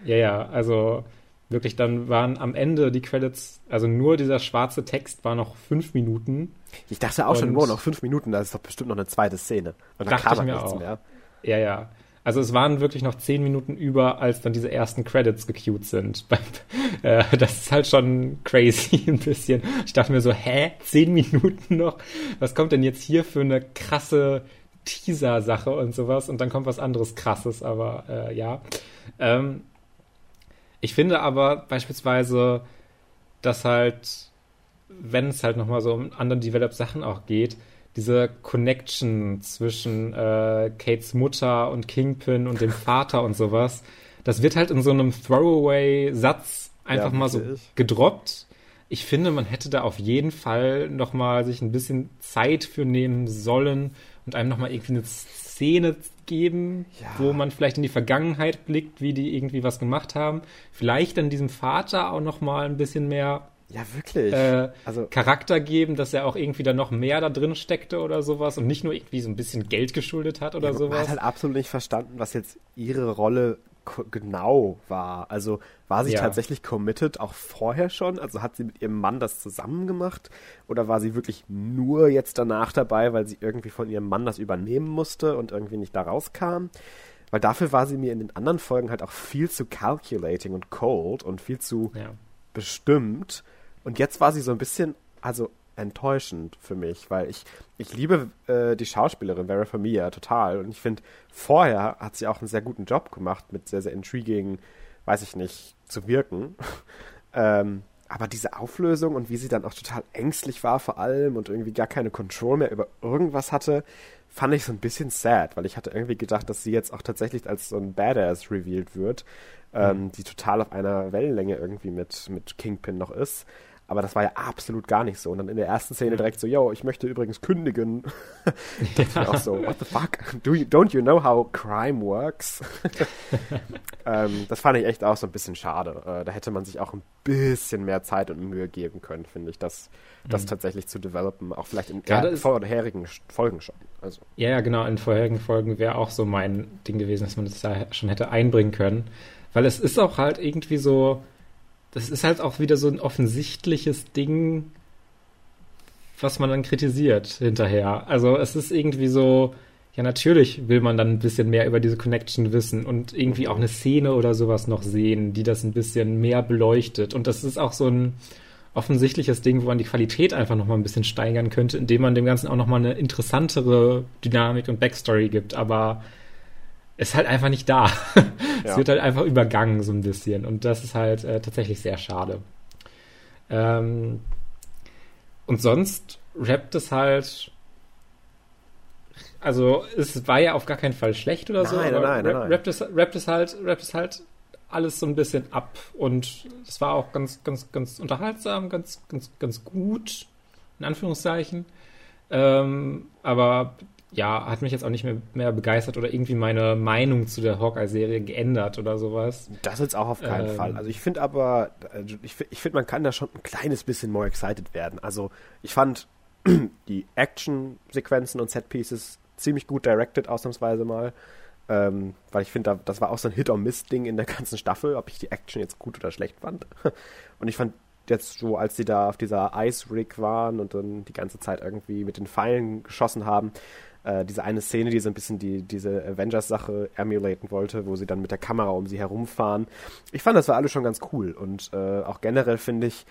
Ja, ja, also wirklich, dann waren am Ende die Credits, also nur dieser schwarze Text war noch fünf Minuten. Ich dachte auch schon, wow, noch fünf Minuten, da ist doch bestimmt noch eine zweite Szene. Und dann kam ich halt mir nichts auch. mehr. Ja, ja. Also es waren wirklich noch zehn Minuten über, als dann diese ersten Credits gecued sind. Äh, das ist halt schon crazy ein bisschen. Ich dachte mir so, hä, zehn Minuten noch? Was kommt denn jetzt hier für eine krasse Teaser-Sache und sowas? Und dann kommt was anderes krasses, aber äh, ja. Ähm, ich finde aber beispielsweise, dass halt, wenn es halt nochmal so um anderen Develop-Sachen auch geht, diese Connection zwischen äh, Kates Mutter und Kingpin und dem Vater und sowas, das wird halt in so einem Throwaway-Satz einfach Ja, mal so gedroppt. ich finde, man hätte da auf jeden Fall nochmal sich ein bisschen Zeit für nehmen sollen und einem nochmal irgendwie eine Szene geben, ja. wo man vielleicht in die Vergangenheit blickt, wie die irgendwie was gemacht haben. Vielleicht dann diesem Vater auch nochmal ein bisschen mehr ja, wirklich. Äh, also, Charakter geben, dass er auch irgendwie da noch mehr da drin steckte oder sowas und nicht nur irgendwie so ein bisschen Geld geschuldet hat oder ja, sowas. Man hat halt absolut nicht verstanden, was jetzt ihre Rolle genau war. Also war sie ja. tatsächlich committed auch vorher schon? Also hat sie mit ihrem Mann das zusammen gemacht? Oder war sie wirklich nur jetzt danach dabei, weil sie irgendwie von ihrem Mann das übernehmen musste und irgendwie nicht da rauskam? Weil dafür war sie mir in den anderen Folgen halt auch viel zu calculating und cold und viel zu ja. bestimmt. Und jetzt war sie so ein bisschen, also enttäuschend für mich, weil ich, ich liebe äh, die Schauspielerin Vera Familia total und ich finde, vorher hat sie auch einen sehr guten Job gemacht, mit sehr, sehr intriguing, weiß ich nicht, zu wirken. ähm, aber diese Auflösung und wie sie dann auch total ängstlich war vor allem und irgendwie gar keine Control mehr über irgendwas hatte, fand ich so ein bisschen sad, weil ich hatte irgendwie gedacht, dass sie jetzt auch tatsächlich als so ein Badass revealed wird, ähm, mhm. die total auf einer Wellenlänge irgendwie mit, mit Kingpin noch ist. Aber das war ja absolut gar nicht so. Und dann in der ersten Szene direkt so, yo, ich möchte übrigens kündigen. das war auch so, what the fuck? Do you, don't you know how crime works? ähm, das fand ich echt auch so ein bisschen schade. Äh, da hätte man sich auch ein bisschen mehr Zeit und Mühe geben können, finde ich, das, das mhm. tatsächlich zu developen. Auch vielleicht in Gerade vorherigen Folgen schon. Also. Ja, ja, genau. In vorherigen Folgen wäre auch so mein Ding gewesen, dass man das da schon hätte einbringen können. Weil es ist auch halt irgendwie so, das ist halt auch wieder so ein offensichtliches Ding, was man dann kritisiert hinterher. Also es ist irgendwie so, ja, natürlich will man dann ein bisschen mehr über diese Connection wissen und irgendwie auch eine Szene oder sowas noch sehen, die das ein bisschen mehr beleuchtet. Und das ist auch so ein offensichtliches Ding, wo man die Qualität einfach nochmal ein bisschen steigern könnte, indem man dem Ganzen auch nochmal eine interessantere Dynamik und Backstory gibt. Aber ist halt einfach nicht da. Ja. es wird halt einfach übergangen so ein bisschen und das ist halt äh, tatsächlich sehr schade. Ähm, und sonst rappt es halt. Also es war ja auf gar keinen Fall schlecht oder nein, so, nein, nein, rap, rappt, es, rappt es halt, rappt es halt alles so ein bisschen ab und es war auch ganz, ganz, ganz unterhaltsam, ganz, ganz, ganz gut, in Anführungszeichen. Ähm, aber ja, hat mich jetzt auch nicht mehr, mehr begeistert oder irgendwie meine Meinung zu der Hawkeye-Serie geändert oder sowas. Das jetzt auch auf keinen ähm, Fall. Also ich finde aber, also ich, ich finde, man kann da schon ein kleines bisschen more excited werden. Also ich fand die Action-Sequenzen und Set-Pieces ziemlich gut directed, ausnahmsweise mal. Ähm, weil ich finde, das war auch so ein Hit-or-Miss-Ding in der ganzen Staffel, ob ich die Action jetzt gut oder schlecht fand. Und ich fand jetzt so, als sie da auf dieser Ice-Rig waren und dann die ganze Zeit irgendwie mit den Pfeilen geschossen haben, äh, diese eine Szene, die so ein bisschen die, diese Avengers-Sache emulaten wollte, wo sie dann mit der Kamera um sie herumfahren. Ich fand, das war alles schon ganz cool. Und äh, auch generell finde ich,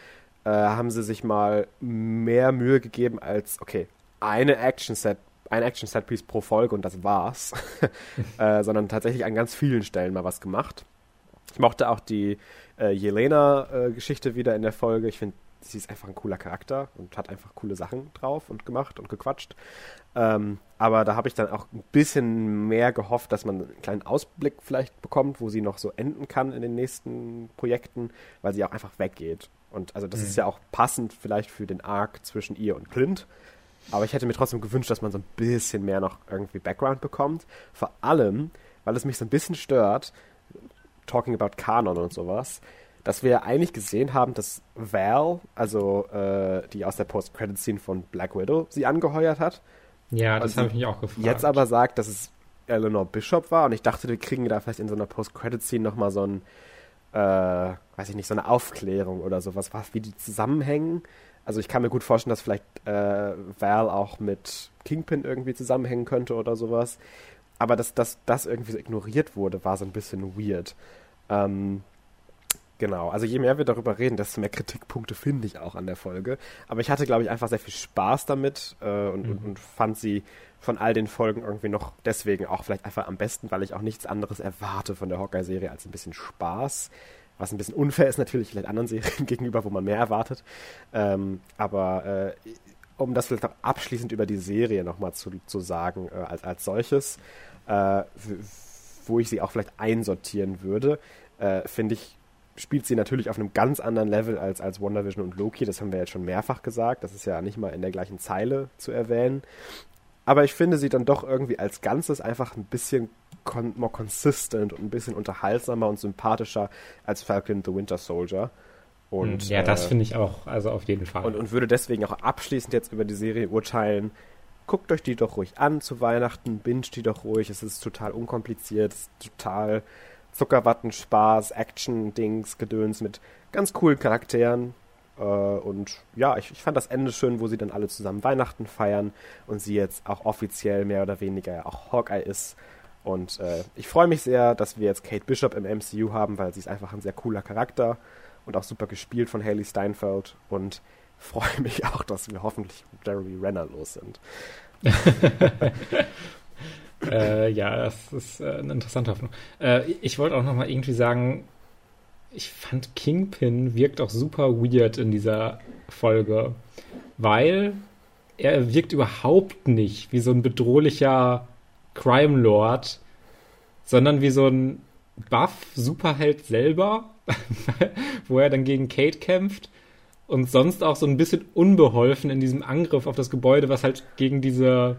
äh, haben sie sich mal mehr Mühe gegeben als, okay, eine Action-Set ein Action-Set-Piece pro Folge und das war's. äh, sondern tatsächlich an ganz vielen Stellen mal was gemacht. Ich mochte auch die äh, Jelena-Geschichte äh, wieder in der Folge. Ich finde, sie ist einfach ein cooler Charakter und hat einfach coole Sachen drauf und gemacht und gequatscht. Ähm, aber da habe ich dann auch ein bisschen mehr gehofft, dass man einen kleinen Ausblick vielleicht bekommt, wo sie noch so enden kann in den nächsten Projekten, weil sie auch einfach weggeht. Und also das mhm. ist ja auch passend vielleicht für den Arc zwischen ihr und Clint. Aber ich hätte mir trotzdem gewünscht, dass man so ein bisschen mehr noch irgendwie Background bekommt. Vor allem, weil es mich so ein bisschen stört, talking about Kanon und sowas, dass wir eigentlich gesehen haben, dass Val, also äh, die aus der Post-Credit-Scene von Black Widow, sie angeheuert hat. Ja, das habe ich mich auch gefragt. Jetzt aber sagt, dass es Eleanor Bishop war und ich dachte, wir kriegen da vielleicht in so einer Post-Credit-Scene nochmal so ein, äh, weiß ich nicht, so eine Aufklärung oder sowas, was, wie die zusammenhängen. Also ich kann mir gut vorstellen, dass vielleicht äh, Val auch mit Kingpin irgendwie zusammenhängen könnte oder sowas. Aber dass, dass das irgendwie so ignoriert wurde, war so ein bisschen weird. Ähm, Genau, also je mehr wir darüber reden, desto mehr Kritikpunkte finde ich auch an der Folge. Aber ich hatte, glaube ich, einfach sehr viel Spaß damit äh, und, mhm. und, und, fand sie von all den Folgen irgendwie noch deswegen auch vielleicht einfach am besten, weil ich auch nichts anderes erwarte von der Hawkeye-Serie als ein bisschen Spaß. Was ein bisschen unfair ist natürlich vielleicht anderen Serien gegenüber, wo man mehr erwartet. Ähm, aber äh, um das vielleicht noch abschließend über die Serie nochmal zu, zu sagen, äh, als, als solches, äh, wo ich sie auch vielleicht einsortieren würde, äh, finde ich spielt sie natürlich auf einem ganz anderen Level als, als WandaVision und Loki. Das haben wir jetzt schon mehrfach gesagt. Das ist ja nicht mal in der gleichen Zeile zu erwähnen. Aber ich finde sie dann doch irgendwie als Ganzes einfach ein bisschen con more consistent und ein bisschen unterhaltsamer und sympathischer als Falcon the Winter Soldier. Und, hm, ja, das äh, finde ich auch, also auf jeden Fall. Und, und würde deswegen auch abschließend jetzt über die Serie urteilen. Guckt euch die doch ruhig an zu Weihnachten, binge die doch ruhig. Es ist total unkompliziert, es ist total Zuckerwatten, Spaß, Action-Dings, Gedöns mit ganz coolen Charakteren. Äh, und ja, ich, ich fand das Ende schön, wo sie dann alle zusammen Weihnachten feiern und sie jetzt auch offiziell mehr oder weniger auch Hawkeye ist. Und äh, ich freue mich sehr, dass wir jetzt Kate Bishop im MCU haben, weil sie ist einfach ein sehr cooler Charakter und auch super gespielt von Haley Steinfeld. Und freue mich auch, dass wir hoffentlich Jeremy Renner los sind. äh, ja, das ist äh, eine interessante Hoffnung. Äh, ich wollte auch noch mal irgendwie sagen, ich fand Kingpin wirkt auch super weird in dieser Folge, weil er wirkt überhaupt nicht wie so ein bedrohlicher Crime Lord, sondern wie so ein Buff-Superheld selber, wo er dann gegen Kate kämpft und sonst auch so ein bisschen unbeholfen in diesem Angriff auf das Gebäude, was halt gegen diese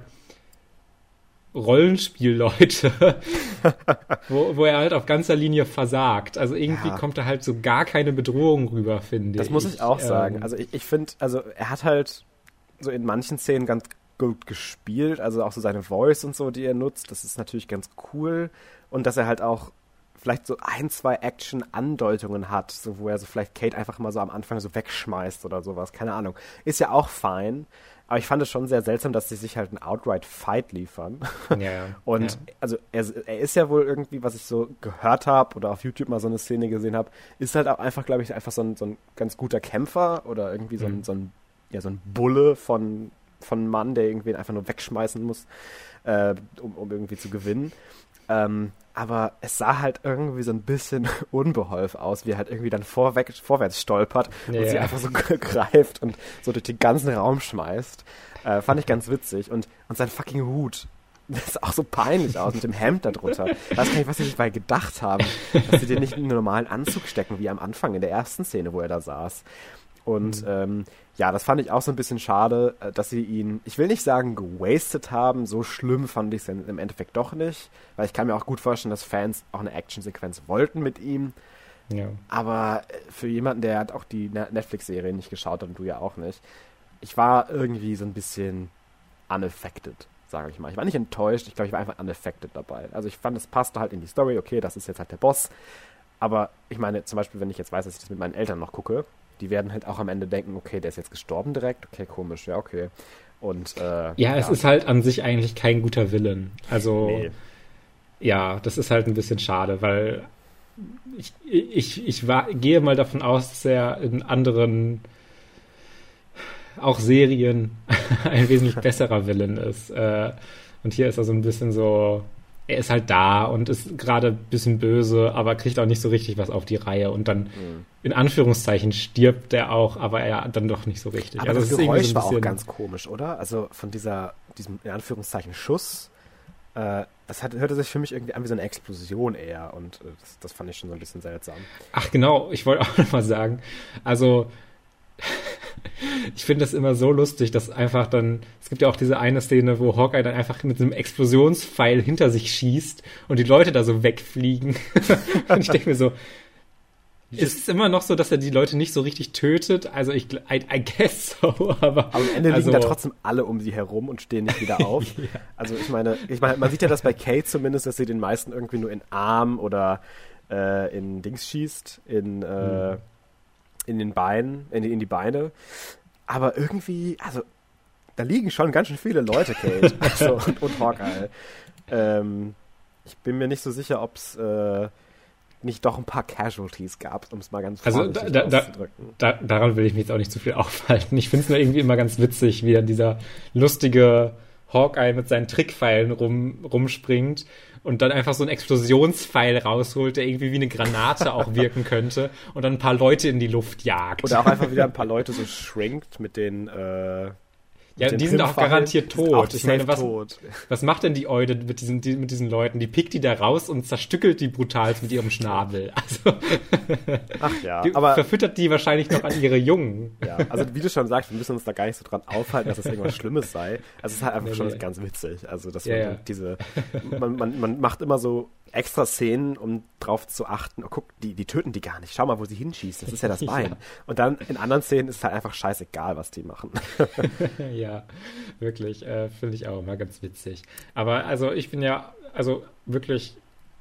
Rollenspielleute, wo, wo er halt auf ganzer Linie versagt. Also irgendwie ja. kommt da halt so gar keine Bedrohung rüber, finde ich. Das muss ich auch ähm, sagen. Also ich, ich finde, also er hat halt so in manchen Szenen ganz gut gespielt, also auch so seine Voice und so, die er nutzt, das ist natürlich ganz cool. Und dass er halt auch vielleicht so ein, zwei Action-Andeutungen hat, so wo er so vielleicht Kate einfach mal so am Anfang so wegschmeißt oder sowas, keine Ahnung. Ist ja auch fein. Aber ich fand es schon sehr seltsam, dass sie sich halt einen Outright Fight liefern. Ja, ja. Und ja. also er, er, ist ja wohl irgendwie, was ich so gehört habe oder auf YouTube mal so eine Szene gesehen habe, ist halt auch einfach, glaube ich, einfach so ein, so ein ganz guter Kämpfer oder irgendwie so ein, mhm. so ein, ja, so ein Bulle von, von Mann, der irgendwie einfach nur wegschmeißen muss, äh, um, um irgendwie zu gewinnen. Ähm, aber es sah halt irgendwie so ein bisschen unbeholfen aus, wie er halt irgendwie dann vorweg, vorwärts stolpert yeah. und sie einfach so greift und so durch den ganzen Raum schmeißt. Äh, fand ich ganz witzig. Und, und sein fucking Hut. Das sah auch so peinlich aus mit dem Hemd da drunter. Ich weiß gar nicht, was sie sich bei gedacht haben, dass sie den nicht in einen normalen Anzug stecken, wie am Anfang in der ersten Szene, wo er da saß. Und mhm. ähm, ja, das fand ich auch so ein bisschen schade, äh, dass sie ihn, ich will nicht sagen gewastet haben, so schlimm fand ich es im Endeffekt doch nicht, weil ich kann mir auch gut vorstellen, dass Fans auch eine Actionsequenz wollten mit ihm. Ja. Aber äh, für jemanden, der hat auch die Netflix-Serie nicht geschaut hat und du ja auch nicht, ich war irgendwie so ein bisschen unaffected, sage ich mal. Ich war nicht enttäuscht, ich glaube, ich war einfach unaffected dabei. Also ich fand, es passte halt in die Story, okay, das ist jetzt halt der Boss. Aber ich meine, zum Beispiel, wenn ich jetzt weiß, dass ich das mit meinen Eltern noch gucke, die werden halt auch am Ende denken, okay, der ist jetzt gestorben direkt, okay, komisch, ja, okay. Und, äh, ja, es ja. ist halt an sich eigentlich kein guter Willen. Also, nee. ja, das ist halt ein bisschen schade, weil ich, ich, ich war, gehe mal davon aus, dass er in anderen, auch Serien, ein wesentlich besserer Willen ist. Äh, und hier ist er so ein bisschen so, er ist halt da und ist gerade ein bisschen böse, aber kriegt auch nicht so richtig was auf die Reihe. Und dann, mhm. in Anführungszeichen, stirbt er auch, aber er dann doch nicht so richtig. Aber also das, das Geräusch so war auch ganz komisch, oder? Also von dieser, diesem, in Anführungszeichen, Schuss, äh, das hat, hörte sich für mich irgendwie an wie so eine Explosion eher. Und äh, das, das fand ich schon so ein bisschen seltsam. Ach genau, ich wollte auch noch mal sagen, also ich finde das immer so lustig, dass einfach dann, es gibt ja auch diese eine Szene, wo Hawkeye dann einfach mit einem Explosionspfeil hinter sich schießt und die Leute da so wegfliegen. und ich denke mir so, ist es immer noch so, dass er die Leute nicht so richtig tötet? Also ich, I, I guess so, aber. Am Ende also, liegen da trotzdem alle um sie herum und stehen nicht wieder auf. ja. Also ich meine, ich meine, man sieht ja das bei Kate zumindest, dass sie den meisten irgendwie nur in Arm oder äh, in Dings schießt, in äh, hm in den Beinen, in die, in die Beine. Aber irgendwie, also, da liegen schon ganz schön viele Leute, Kate. also, und, und Hawkeye. Ähm, ich bin mir nicht so sicher, ob es äh, nicht doch ein paar Casualties gab, um es mal ganz also da, da, auszudrücken. Da, daran will ich mich jetzt auch nicht zu viel aufhalten. Ich finde es nur irgendwie immer ganz witzig, wie dann dieser lustige Hawkeye mit seinen Trickpfeilen rum, rumspringt und dann einfach so einen Explosionspfeil rausholt, der irgendwie wie eine Granate auch wirken könnte und dann ein paar Leute in die Luft jagt. Oder auch einfach wieder ein paar Leute so schrinkt mit den äh, Ja, die sind auch garantiert auch tot. Ich meine, was, tot. was macht denn die Eude mit diesen, die, mit diesen Leuten? Die pickt die da raus und zerstückelt die brutal mit ihrem Schnabel. Also, Ach ja, die aber verfüttert die wahrscheinlich noch an ihre Jungen. ja, also wie du schon sagst, wir müssen uns da gar nicht so dran aufhalten, dass es irgendwas Schlimmes sei. Also es ist halt einfach Nee, schon nee. ganz witzig. Also dass Ja, man ja. diese, man, man, man macht immer so extra Szenen, um drauf zu achten. Oh, guck, die, die töten die gar nicht. Schau mal, wo sie hinschießen. Das ist ja das Bein. Ja. Und dann in anderen Szenen ist es halt einfach scheißegal, was die machen. ja, wirklich, äh, finde ich auch immer ganz witzig. Aber also ich bin ja, also wirklich,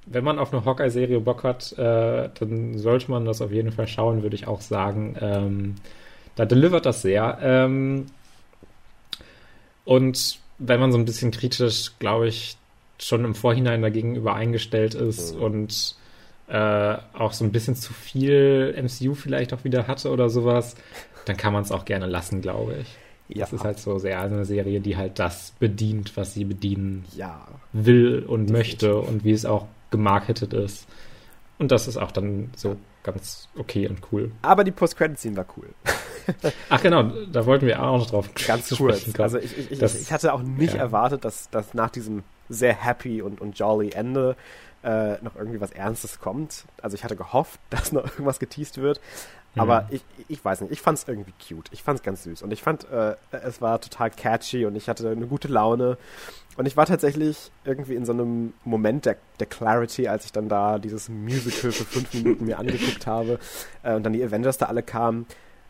wenn man auf eine Hawkeye-Serie Bock hat, äh, dann sollte man das auf jeden Fall schauen, würde ich auch sagen. Ähm, da delivert das sehr. Ähm, und wenn man so ein bisschen kritisch, glaube ich, schon im Vorhinein dagegenüber eingestellt ist Mhm. und äh, auch so ein bisschen zu viel MCU vielleicht auch wieder hatte oder sowas, dann kann man es auch gerne lassen, glaube ich. Ja, Das ist halt so sehr eine Serie, die halt das bedient, was sie bedienen ja. will und möchte und wie es auch gemarketet ist. Und das ist auch dann so ganz okay und cool. Aber die Post-Credit-Scene war cool. Ach genau, da wollten wir auch noch drauf Ganz kurz. kommen. Also ich, ich, ich, Das- ich hatte auch nicht ja. erwartet, dass, dass nach diesem sehr happy und, und jolly Ende äh, noch irgendwie was Ernstes kommt. Also ich hatte gehofft, dass noch irgendwas geteased wird. Aber Mhm. ich, ich weiß nicht, ich fand es irgendwie cute. Ich fand es ganz süß. Und ich fand, äh, es war total catchy und ich hatte eine gute Laune. Und ich war tatsächlich irgendwie in so einem Moment der, der Clarity, als ich dann da dieses Musical für fünf Minuten mir angeguckt habe äh, und dann die Avengers da alle kamen.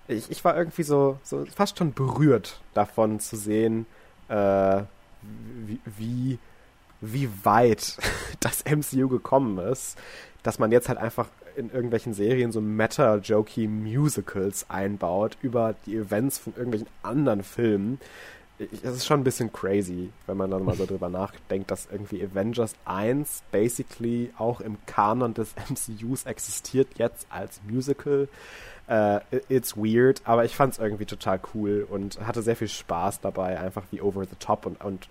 Ich, ich war irgendwie so, so fast schon berührt davon zu sehen, äh, wie, wie, wie weit das MCU gekommen ist, dass man jetzt halt einfach in irgendwelchen Serien so Meta-Jokey-Musicals einbaut über die Events von irgendwelchen anderen Filmen. Es ist schon ein bisschen crazy, wenn man dann mal so drüber nachdenkt, dass irgendwie Avengers 1 basically auch im Kanon des MCUs existiert, jetzt als Musical. Äh, it's weird, aber ich fand es irgendwie total cool und hatte sehr viel Spaß dabei, einfach wie over the top und, und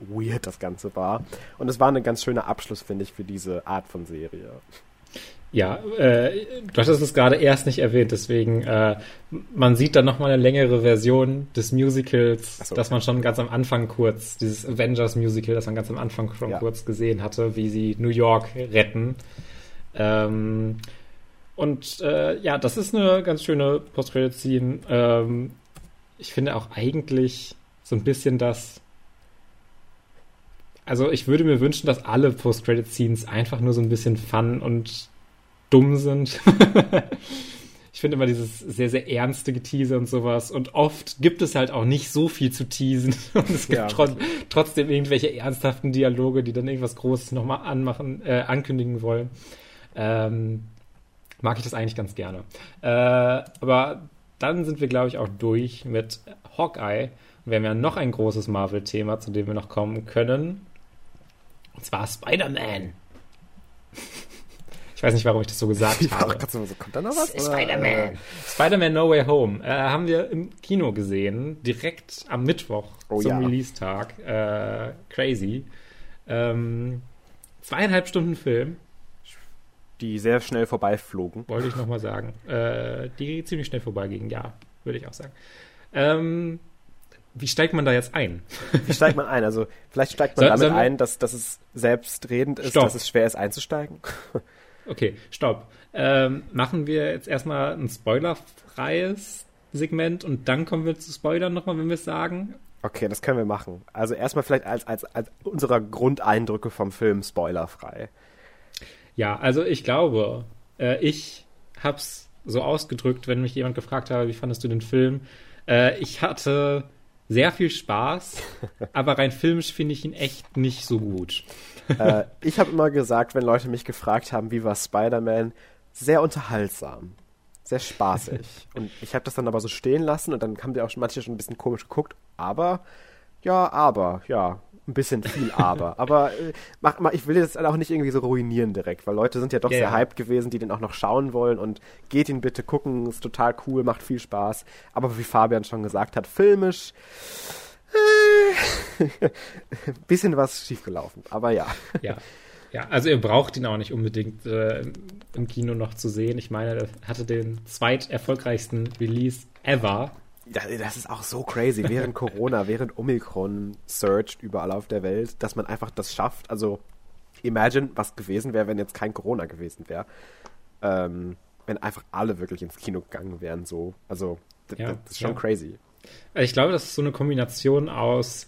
weird das Ganze war. Und es war ein ganz schöner Abschluss, finde ich, für diese Art von Serie. Ja, äh, du hattest es gerade erst nicht erwähnt, deswegen, äh, man sieht dann nochmal eine längere Version des Musicals, so. das man schon ganz am Anfang kurz, dieses Avengers Musical, das man ganz am Anfang schon Ja. kurz gesehen hatte, wie sie New York retten. Ähm, und äh, ja, das ist eine ganz schöne Post-Credit-Scene. Ähm, ich finde auch eigentlich so ein bisschen das. Also ich würde mir wünschen, dass alle Post-Credit-Scenes einfach nur so ein bisschen fun und dumm sind. ich finde immer dieses sehr, sehr ernste Getease und sowas. Und oft gibt es halt auch nicht so viel zu teasen. Und es gibt Ja. trot trotzdem irgendwelche ernsthaften Dialoge, die dann irgendwas Großes nochmal anmachen, äh, ankündigen wollen. Ähm, mag ich das eigentlich ganz gerne. Äh, aber dann sind wir, glaube ich, auch durch mit Hawkeye. Wir haben ja noch ein großes Marvel-Thema, zu dem wir noch kommen können. Und zwar Spider-Man. Ich weiß nicht, warum ich das so gesagt Ich war auch habe. grad so, kommt da noch was? Spider-Man. Spider-Man No Way Home äh, haben wir im Kino gesehen, direkt am Mittwoch Oh zum ja. Release-Tag. Äh, crazy. Ähm, zweieinhalb Stunden Film, Die sehr schnell vorbeiflogen. wollte ich nochmal sagen. Äh, die ziemlich schnell vorbeigingen, ja, würde ich auch sagen. Ähm, wie steigt man da jetzt ein? Wie steigt man ein? Also vielleicht steigt man Soll- damit ein, dass, dass es selbstredend ist, Stopp. dass es schwer ist einzusteigen. Okay, stopp. Ähm, machen wir jetzt erstmal ein spoilerfreies Segment und dann kommen wir zu Spoilern nochmal, wenn wir es sagen. Okay, das können wir machen. Also erstmal vielleicht als, als, als unserer Grundeindrücke vom Film spoilerfrei. Ja, also ich glaube, äh, ich hab's so ausgedrückt, wenn mich jemand gefragt habe, wie fandest du den Film? Äh, ich hatte sehr viel Spaß, aber rein filmisch finde ich ihn echt nicht so gut. äh, ich habe immer gesagt, wenn Leute mich gefragt haben, wie war Spider-Man, sehr unterhaltsam. Sehr spaßig. Und ich habe das dann aber so stehen lassen und dann haben die auch schon manche schon ein bisschen komisch geguckt. Aber, ja, aber, ja, ein bisschen viel aber. aber äh, mach, mach, ich will das auch nicht irgendwie so ruinieren direkt, weil Leute sind ja doch Ja, sehr hyped gewesen, die den auch noch schauen wollen und geht ihn bitte gucken, ist total cool, macht viel Spaß. Aber wie Fabian schon gesagt hat, filmisch äh, bisschen was schiefgelaufen. Aber ja. Ja. Ja, also ihr braucht ihn auch nicht unbedingt äh, im Kino noch zu sehen. Ich meine, er hatte den zweiterfolgreichsten Release ever das ist auch so crazy. Während Corona, während Omikron surged überall auf der Welt, dass man einfach das schafft. Also, imagine, was gewesen wäre, wenn jetzt kein Corona gewesen wäre. Ähm, wenn einfach alle wirklich ins Kino gegangen wären, so. Also, ja, das ist schon ja. crazy. Ich glaube, das ist so eine Kombination aus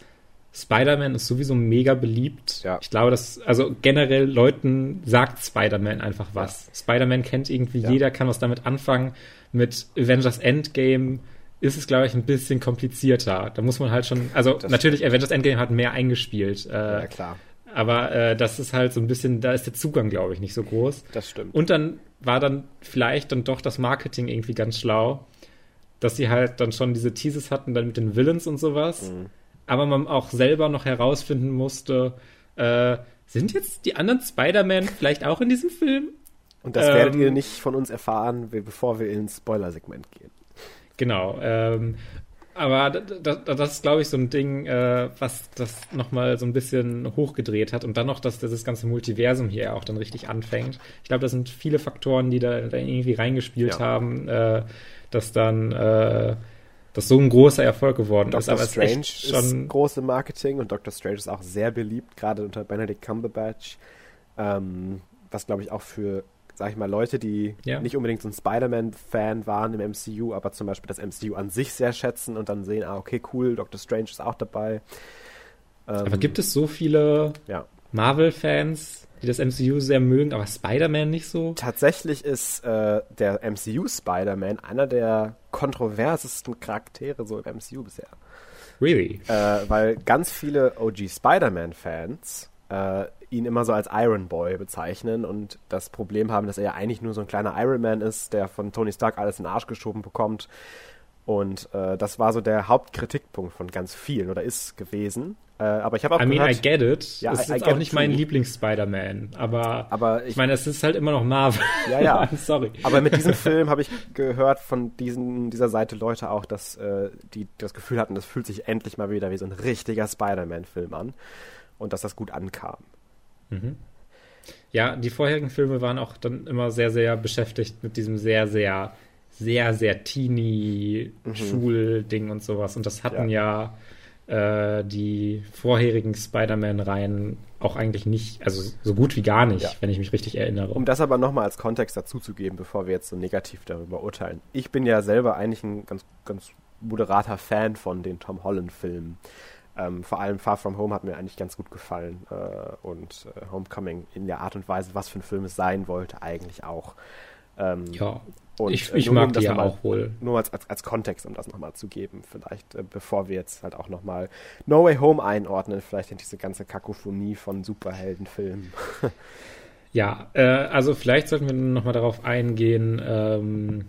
Spider-Man ist sowieso mega beliebt. Ja. Ich glaube, dass, also generell Leuten sagt Spider-Man einfach was. Spider-Man kennt irgendwie jeder, kann was damit anfangen. Mit Avengers Endgame ist es, glaube ich, ein bisschen komplizierter. Da muss man halt schon, also das natürlich. Avengers Endgame hat mehr eingespielt. Äh, ja, klar. Aber äh, das ist halt so ein bisschen, da ist der Zugang, glaube ich, nicht so groß. Das stimmt. Und dann war dann vielleicht dann doch das Marketing irgendwie ganz schlau, dass sie halt dann schon diese Teases hatten, dann mit den Villains und sowas. Mhm aber man auch selber noch herausfinden musste, äh, sind jetzt die anderen Spider-Man vielleicht auch in diesem Film? Und das ähm, werdet ihr nicht von uns erfahren, bevor wir ins Spoiler-Segment gehen. Genau. Ähm, aber das, das ist, glaube ich, so ein Ding, äh, was das nochmal so ein bisschen hochgedreht hat. Und dann noch, dass dieses ganze Multiversum hier auch dann richtig anfängt. Ich glaube, das sind viele Faktoren, die da, da irgendwie reingespielt ja. haben, äh, dass dann äh, das so ein großer Erfolg geworden Doctor ist. Aber Strange ist schon groß im Marketing und Doctor Strange ist auch sehr beliebt, gerade unter Benedict Cumberbatch. Ähm, was glaube ich auch für, sag ich mal, Leute, die ja. nicht unbedingt so ein Spider-Man-Fan waren im MCU, aber zum Beispiel das MCU an sich sehr schätzen und dann sehen, ah, okay, cool, Doctor Strange ist auch dabei. Ähm, aber gibt es so viele ja. Marvel-Fans, die das MCU sehr mögen, aber Spider-Man nicht so? Tatsächlich ist äh, der MCU Spider-Man einer der kontroversesten Charaktere so im MCU bisher. Really? Äh, weil ganz viele OG Spider-Man-Fans äh, ihn immer so als Iron Boy bezeichnen und das Problem haben, dass er ja eigentlich nur so ein kleiner Iron Man ist, der von Tony Stark alles in den Arsch geschoben bekommt. Und äh, das war so der Hauptkritikpunkt von ganz vielen oder ist gewesen. Äh, aber ich habe auch I mean, I get it. Ja, es ist I, I auch nicht mein Lieblings-Spider-Man, aber, aber ich, ich, meine, es ist halt immer noch Marvel. Ja, ja. Sorry. Aber mit diesem Film habe ich gehört von diesen, dieser Seite Leute auch, dass äh, die das Gefühl hatten, das fühlt sich endlich mal wieder wie so ein richtiger Spider-Man-Film an und dass das gut ankam. Mhm. Ja, die vorherigen Filme waren auch dann immer sehr, sehr beschäftigt mit diesem sehr, sehr, sehr, sehr teeny mhm. Schul-Ding und sowas. Und das hatten ja, ja äh, die vorherigen Spider-Man-Reihen auch eigentlich nicht, also so gut wie gar nicht, ja. wenn ich mich richtig erinnere. Um das aber nochmal als Kontext dazuzugeben, bevor wir jetzt so negativ darüber urteilen. Ich bin ja selber eigentlich ein ganz, ganz moderater Fan von den Tom Holland-Filmen. Ähm, vor allem Far From Home hat mir eigentlich ganz gut gefallen äh, und äh, Homecoming in der Art und Weise, was für ein Film es sein wollte, eigentlich auch. Ähm, ja, und ich, äh, ich mag um die ja auch wohl. Nur als, als, als Kontext, um das nochmal zu geben, vielleicht, äh, bevor wir jetzt halt auch nochmal No Way Home einordnen, vielleicht in diese ganze Kakophonie von Superheldenfilmen. ja, äh, also vielleicht sollten wir nochmal darauf eingehen, ähm,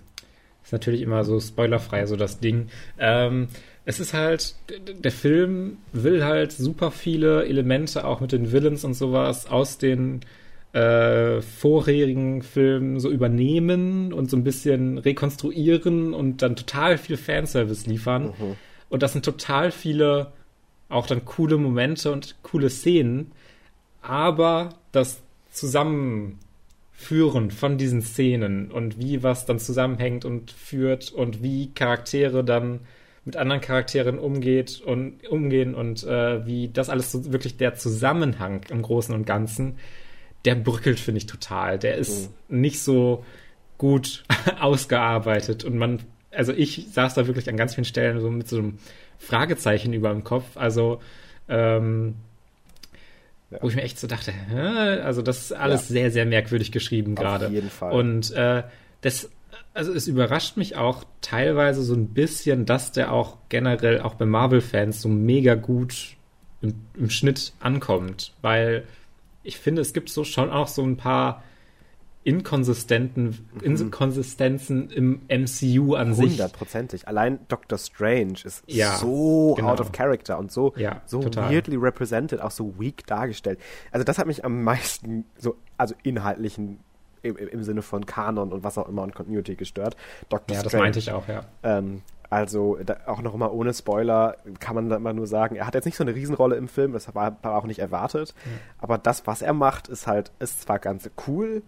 ist natürlich immer so spoilerfrei, so das Ding. Ähm, es ist halt, der Film will halt super viele Elemente auch mit den Villains und sowas aus den äh, vorherigen Film so übernehmen und so ein bisschen rekonstruieren und dann total viel Fanservice liefern. Mhm. Und das sind total viele auch dann coole Momente und coole Szenen. Aber das Zusammenführen von diesen Szenen und wie was dann zusammenhängt und führt und wie Charaktere dann mit anderen Charakteren umgeht und umgehen und äh, wie das alles so wirklich der Zusammenhang im Großen und Ganzen der brückelt, finde ich, total. Der ist mhm. nicht so gut ausgearbeitet und man, also ich saß da wirklich an ganz vielen Stellen so mit so einem Fragezeichen über dem Kopf. Also, ähm, ja. wo ich mir echt so dachte, hä? also das ist alles ja. sehr, sehr merkwürdig geschrieben gerade. Auf jeden Fall. Und äh, das, also es überrascht mich auch teilweise so ein bisschen, dass der auch generell auch bei Marvel-Fans so mega gut im, im Schnitt ankommt, weil ich finde, es gibt so schon auch so ein paar inkonsistenten mhm. Inkonsistenzen im MCU an sich. Hundertprozentig. Allein Doctor Strange ist ja, so genau. out of character und so, ja, so weirdly represented, auch so weak dargestellt. Also das hat mich am meisten so, also inhaltlichen im, im Sinne von Kanon und was auch immer und Continuity gestört. Dr. Ja, Strange, das meinte ich auch, ja. Ähm, also da, auch noch mal ohne Spoiler kann man da immer nur sagen, er hat jetzt nicht so eine Riesenrolle im Film, das war, war auch nicht erwartet. Mhm. Aber das, was er macht, ist halt, ist zwar ganz cool,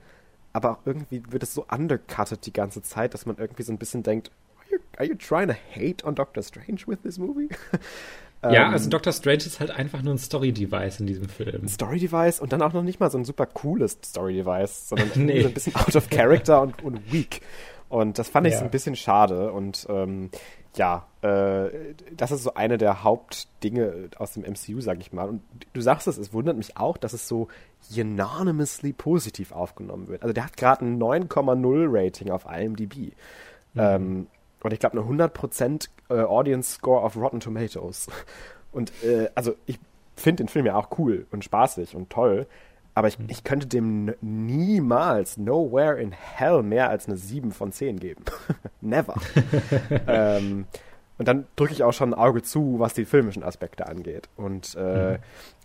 aber auch irgendwie wird es so undercutted die ganze Zeit, dass man irgendwie so ein bisschen denkt, you, are you trying to hate on Doctor Strange with this movie? Ja, ähm, also Doctor Strange ist halt einfach nur ein Story-Device in diesem Film. Story-Device und dann auch noch nicht mal so ein super cooles Story-Device, sondern nee. so ein bisschen out of character und, und weak. Und das fand ich ja. so ein bisschen schade. Und ähm, ja, äh, das ist so eine der Hauptdinge aus dem MCU, sag ich mal. Und du sagst es, es wundert mich auch, dass es so unanimously positiv aufgenommen wird. Also der hat gerade ein 9,0 Rating auf IMDb. Mhm. Ähm, und ich glaube eine 100% äh, Audience Score auf Rotten Tomatoes. Und äh, also ich finde den Film ja auch cool und spaßig und toll, aber ich, mhm. ich könnte dem niemals, nowhere in hell mehr als eine 7 von 10 geben. Never. ähm, und dann drücke ich auch schon ein Auge zu, was die filmischen Aspekte angeht. Und äh, mhm.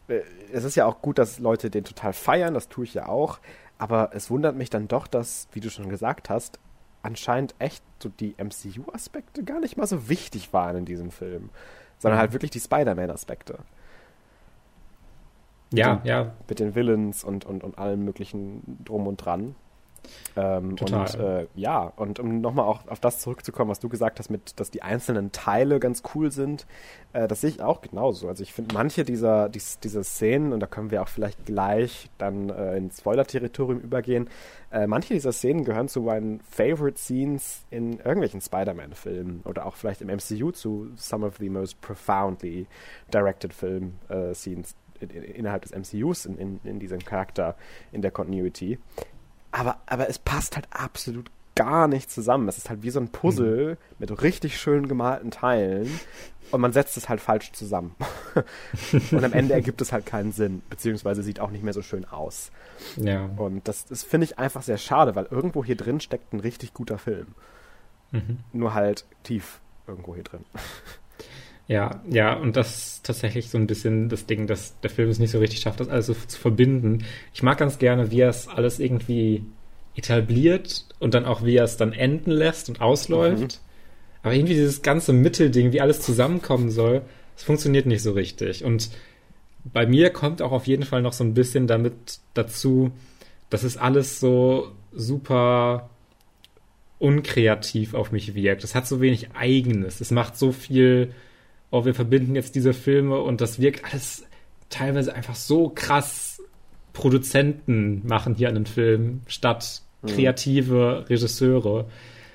Äh, es ist ja auch gut, dass Leute den total feiern, das tue ich ja auch. Aber es wundert mich dann doch, dass, wie du schon gesagt hast, anscheinend echt so die MCU-Aspekte gar nicht mal so wichtig waren in diesem Film, sondern mhm. halt wirklich die Spider-Man-Aspekte. Ja, den, ja. Mit den Villains und, und, und allem möglichen drum und dran. Ähm, Total. Und äh, ja, und um nochmal auch auf das zurückzukommen, was du gesagt hast, mit, dass die einzelnen Teile ganz cool sind, äh, das sehe ich auch genauso. Also ich finde manche dieser, dies, dieser Szenen, und da können wir auch vielleicht gleich dann äh, ins Spoiler-Territorium übergehen, äh, manche dieser Szenen gehören zu meinen Favorite Scenes in irgendwelchen Spider-Man-Filmen oder auch vielleicht im MCU zu some of the most profoundly directed Film-Scenes äh, in, in, innerhalb des MCUs in, in, in diesem Charakter, in der Continuity aber, aber es passt halt absolut gar nicht zusammen. Es ist halt wie so ein Puzzle mhm. mit richtig schön gemalten Teilen und man setzt es halt falsch zusammen. und am Ende ergibt es halt keinen Sinn, beziehungsweise sieht auch nicht mehr so schön aus. Ja. Und das, das finde ich einfach sehr schade, weil irgendwo hier drin steckt ein richtig guter Film. Mhm. Nur halt tief irgendwo hier drin. Ja, ja, und das ist tatsächlich so ein bisschen das Ding, dass der Film es nicht so richtig schafft, das alles so zu verbinden. Ich mag ganz gerne, wie er es alles irgendwie etabliert und dann auch, wie er es dann enden lässt und ausläuft. Mhm. Aber irgendwie dieses ganze Mittelding, wie alles zusammenkommen soll, das funktioniert nicht so richtig. Und bei mir kommt auch auf jeden Fall noch so ein bisschen damit dazu, dass es alles so super unkreativ auf mich wirkt. Es hat so wenig Eigenes. Es macht so viel oh, wir verbinden jetzt diese Filme und das wirkt alles teilweise einfach so krass. Produzenten machen hier einen Film statt mhm. kreative Regisseure,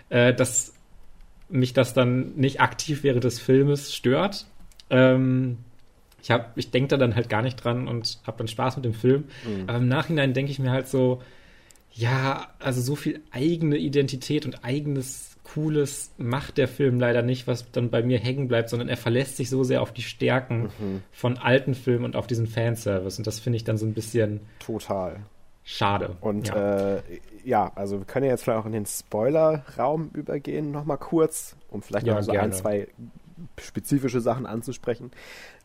äh, dass mich das dann nicht aktiv während des Filmes stört. Ähm, ich hab, ich denke da dann halt gar nicht dran und habe dann Spaß mit dem Film. Mhm. Aber im Nachhinein denke ich mir halt so, ja, also so viel eigene Identität und eigenes Cooles macht der Film leider nicht, was dann bei mir hängen bleibt, sondern er verlässt sich so sehr auf die Stärken mhm. von alten Filmen und auf diesen Fanservice. Und das finde ich dann so ein bisschen. Total. Schade. Und ja. Äh, ja, also wir können ja jetzt vielleicht auch in den Spoiler-Raum übergehen, nochmal kurz, um vielleicht ja, noch so gerne. ein, zwei spezifische Sachen anzusprechen.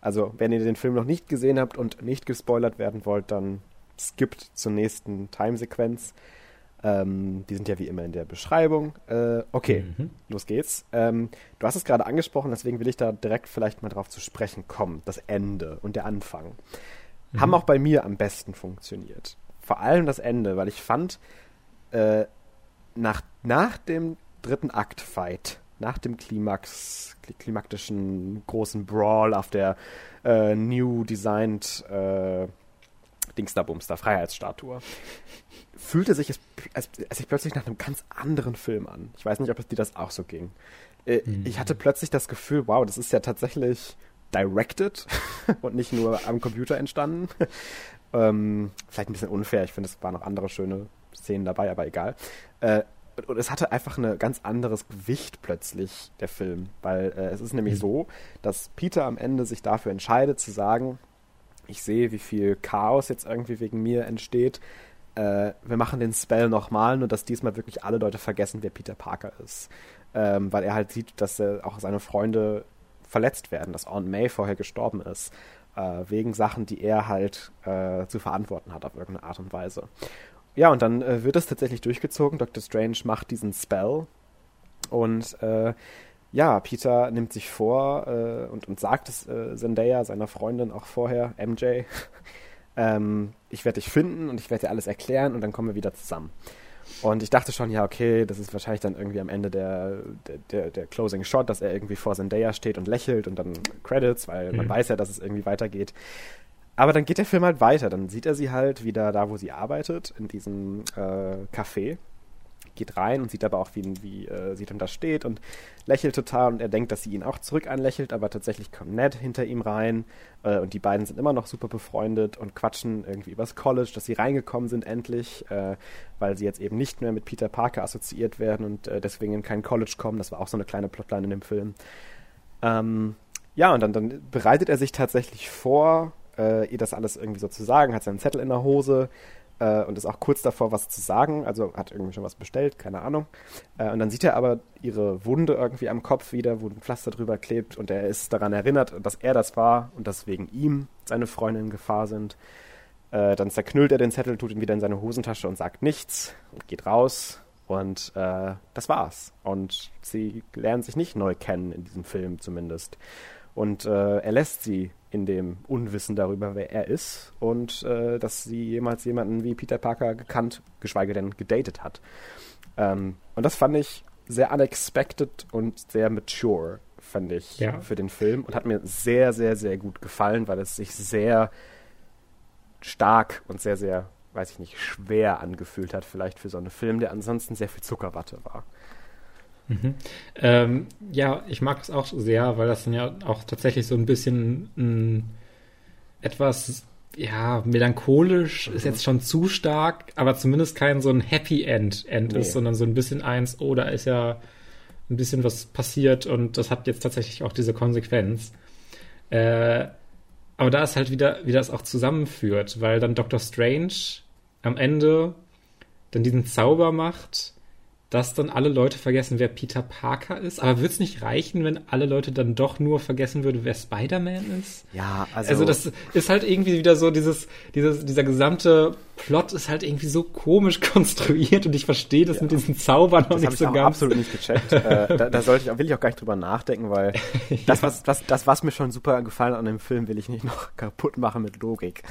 Also, wenn ihr den Film noch nicht gesehen habt und nicht gespoilert werden wollt, dann skippt zur nächsten Timesequenz. Ähm, die sind ja wie immer in der Beschreibung. Äh, okay, mhm. los geht's. Ähm, du hast es gerade angesprochen, deswegen will ich da direkt vielleicht mal drauf zu sprechen kommen. Das Ende und der Anfang. Mhm. Haben auch bei mir am besten funktioniert. Vor allem das Ende, weil ich fand, äh, nach, nach dem dritten Akt-Fight, nach dem Klimax, klimaktischen großen Brawl auf der äh, New Designed äh, Dingsterbumster, Freiheitsstatue, fühlte sich es als, als ich plötzlich nach einem ganz anderen Film an. Ich weiß nicht, ob es dir das auch so ging. Äh, mhm. Ich hatte plötzlich das Gefühl, wow, das ist ja tatsächlich directed und nicht nur am Computer entstanden. ähm, vielleicht ein bisschen unfair, ich finde, es waren noch andere schöne Szenen dabei, aber egal. Äh, und es hatte einfach ein ganz anderes Gewicht plötzlich, der Film. Weil äh, es ist nämlich mhm. so, dass Peter am Ende sich dafür entscheidet zu sagen, ich sehe, wie viel Chaos jetzt irgendwie wegen mir entsteht. Äh, wir machen den Spell nochmal, nur dass diesmal wirklich alle Leute vergessen, wer Peter Parker ist. Ähm, weil er halt sieht, dass äh, auch seine Freunde verletzt werden, dass Aunt May vorher gestorben ist. Äh, wegen Sachen, die er halt äh, zu verantworten hat auf irgendeine Art und Weise. Ja, und dann äh, wird es tatsächlich durchgezogen. Dr. Strange macht diesen Spell und äh, ja, Peter nimmt sich vor äh, und, und sagt es äh, Zendaya, seiner Freundin, auch vorher, MJ, ähm, ich werde dich finden und ich werde dir alles erklären und dann kommen wir wieder zusammen. Und ich dachte schon, ja, okay, das ist wahrscheinlich dann irgendwie am Ende der, der, der, der Closing Shot, dass er irgendwie vor Zendaya steht und lächelt und dann Credits, weil mhm. man weiß ja, dass es irgendwie weitergeht. Aber dann geht der Film halt weiter. Dann sieht er sie halt wieder da, wo sie arbeitet, in diesem äh, Café geht rein und sieht aber auch, wie, wie äh, sie dann da steht und lächelt total und er denkt, dass sie ihn auch zurück anlächelt, aber tatsächlich kommt Ned hinter ihm rein äh, und die beiden sind immer noch super befreundet und quatschen irgendwie übers College, dass sie reingekommen sind endlich, äh, weil sie jetzt eben nicht mehr mit Peter Parker assoziiert werden und äh, deswegen in kein College kommen. Das war auch so eine kleine Plotline in dem Film. Ähm, ja, und dann, dann bereitet er sich tatsächlich vor, äh, ihr das alles irgendwie so zu sagen, hat seinen Zettel in der Hose, äh, und ist auch kurz davor, was zu sagen. Also hat irgendwie schon was bestellt, keine Ahnung. Äh, und dann sieht er aber ihre Wunde irgendwie am Kopf wieder, wo ein Pflaster drüber klebt und er ist daran erinnert, dass er das war und dass wegen ihm seine Freunde in Gefahr sind. Äh, dann zerknüllt er den Zettel, tut ihn wieder in seine Hosentasche und sagt nichts und geht raus. Und äh, das war's. Und sie lernen sich nicht neu kennen in diesem Film zumindest. Und äh, er lässt sie in dem Unwissen darüber, wer er ist und äh, dass sie jemals jemanden wie Peter Parker gekannt, geschweige denn gedatet hat. Ähm, und das fand ich sehr unexpected und sehr mature, fand ich, ja. für den Film und hat mir sehr, sehr, sehr gut gefallen, weil es sich sehr stark und sehr, sehr, weiß ich nicht, schwer angefühlt hat, vielleicht für so einen Film, der ansonsten sehr viel Zuckerwatte war. Mhm. Ähm, ja, ich mag es auch sehr, weil das dann ja auch tatsächlich so ein bisschen ein, etwas, ja, melancholisch mhm. ist jetzt schon zu stark, aber zumindest kein so ein Happy End, End nee. ist, sondern so ein bisschen eins, oh, da ist ja ein bisschen was passiert und das hat jetzt tatsächlich auch diese Konsequenz. Äh, aber da ist halt wieder, wie das auch zusammenführt, weil dann Doctor Strange am Ende dann diesen Zauber macht dass dann alle Leute vergessen, wer Peter Parker ist. Aber würde es nicht reichen, wenn alle Leute dann doch nur vergessen würden, wer Spider-Man ist? Ja, also. Also das ist halt irgendwie wieder so, dieses, dieses, dieser gesamte Plot ist halt irgendwie so komisch konstruiert und ich verstehe das ja. mit diesen Zaubern noch das nicht so ich ganz. absolut nicht gecheckt. äh, da, da sollte ich, will ich auch gar nicht drüber nachdenken, weil ja. das, was, was, das, was mir schon super gefallen hat an dem Film, will ich nicht noch kaputt machen mit Logik.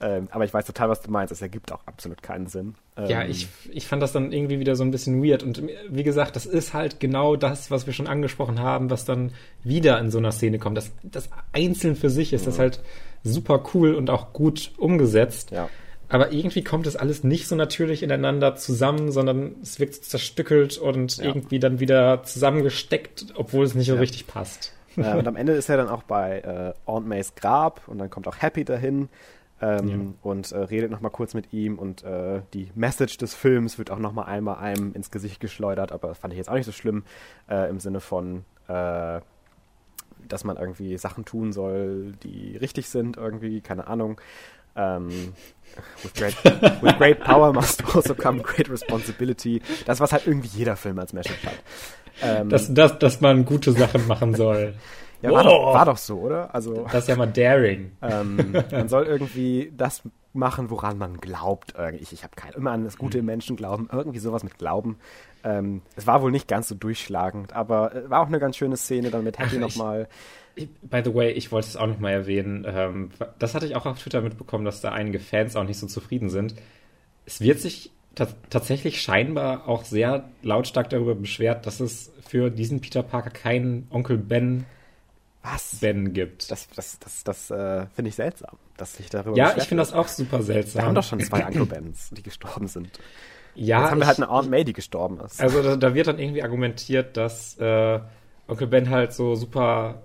ähm, aber ich weiß total, was du meinst. Es ergibt auch absolut keinen Sinn. Ähm, ja, ich, ich fand das dann irgendwie wieder so ein bisschen weird. Und wie gesagt, das ist halt genau das, was wir schon angesprochen haben, was dann wieder in so einer Szene kommt. Das, das einzeln für sich ist mhm. das halt super cool und auch gut umgesetzt. Ja. Aber irgendwie kommt das alles nicht so natürlich ineinander zusammen, sondern es wirkt zerstückelt und ja. irgendwie dann wieder zusammengesteckt, obwohl es nicht so ja. richtig passt. Ja, und am Ende ist er dann auch bei äh, Aunt Mays Grab und dann kommt auch Happy dahin ähm, und äh, redet nochmal kurz mit ihm und äh, die Message des Films wird auch nochmal einmal einem ins Gesicht geschleudert, aber das fand ich jetzt auch nicht so schlimm äh, im Sinne von, äh, dass man irgendwie Sachen tun soll, die richtig sind, irgendwie, keine Ahnung. Ähm, with, great, with great power must also come great responsibility. Das, was halt irgendwie jeder Film als Message hat. Ähm, dass, dass, dass man gute Sachen machen soll. Ja, wow. war, doch, war doch so, oder? Also, das ist ja mal daring. Ähm, man soll irgendwie das machen, woran man glaubt. Ich, ich habe kein, immer an das gute. Menschen glauben, irgendwie sowas mit Glauben. Ähm, es war wohl nicht ganz so durchschlagend, aber äh, war auch eine ganz schöne Szene dann mit Happy nochmal. By the way, ich wollte es auch nochmal erwähnen. Ähm, das hatte ich auch auf Twitter mitbekommen, dass da einige Fans auch nicht so zufrieden sind. Es wird sich tatsächlich scheinbar auch sehr lautstark darüber beschwert, dass es für diesen Peter Parker keinen Onkel Ben was? Ben gibt. Das, das, das, das äh, finde ich seltsam, dass sich darüber Ja, ich finde das auch super seltsam. Wir haben doch schon zwei Uncle Bens, die gestorben sind. Ja. Jetzt haben wir halt eine Aunt May, die gestorben ist. Also da, da wird dann irgendwie argumentiert, dass äh, Onkel Ben halt so super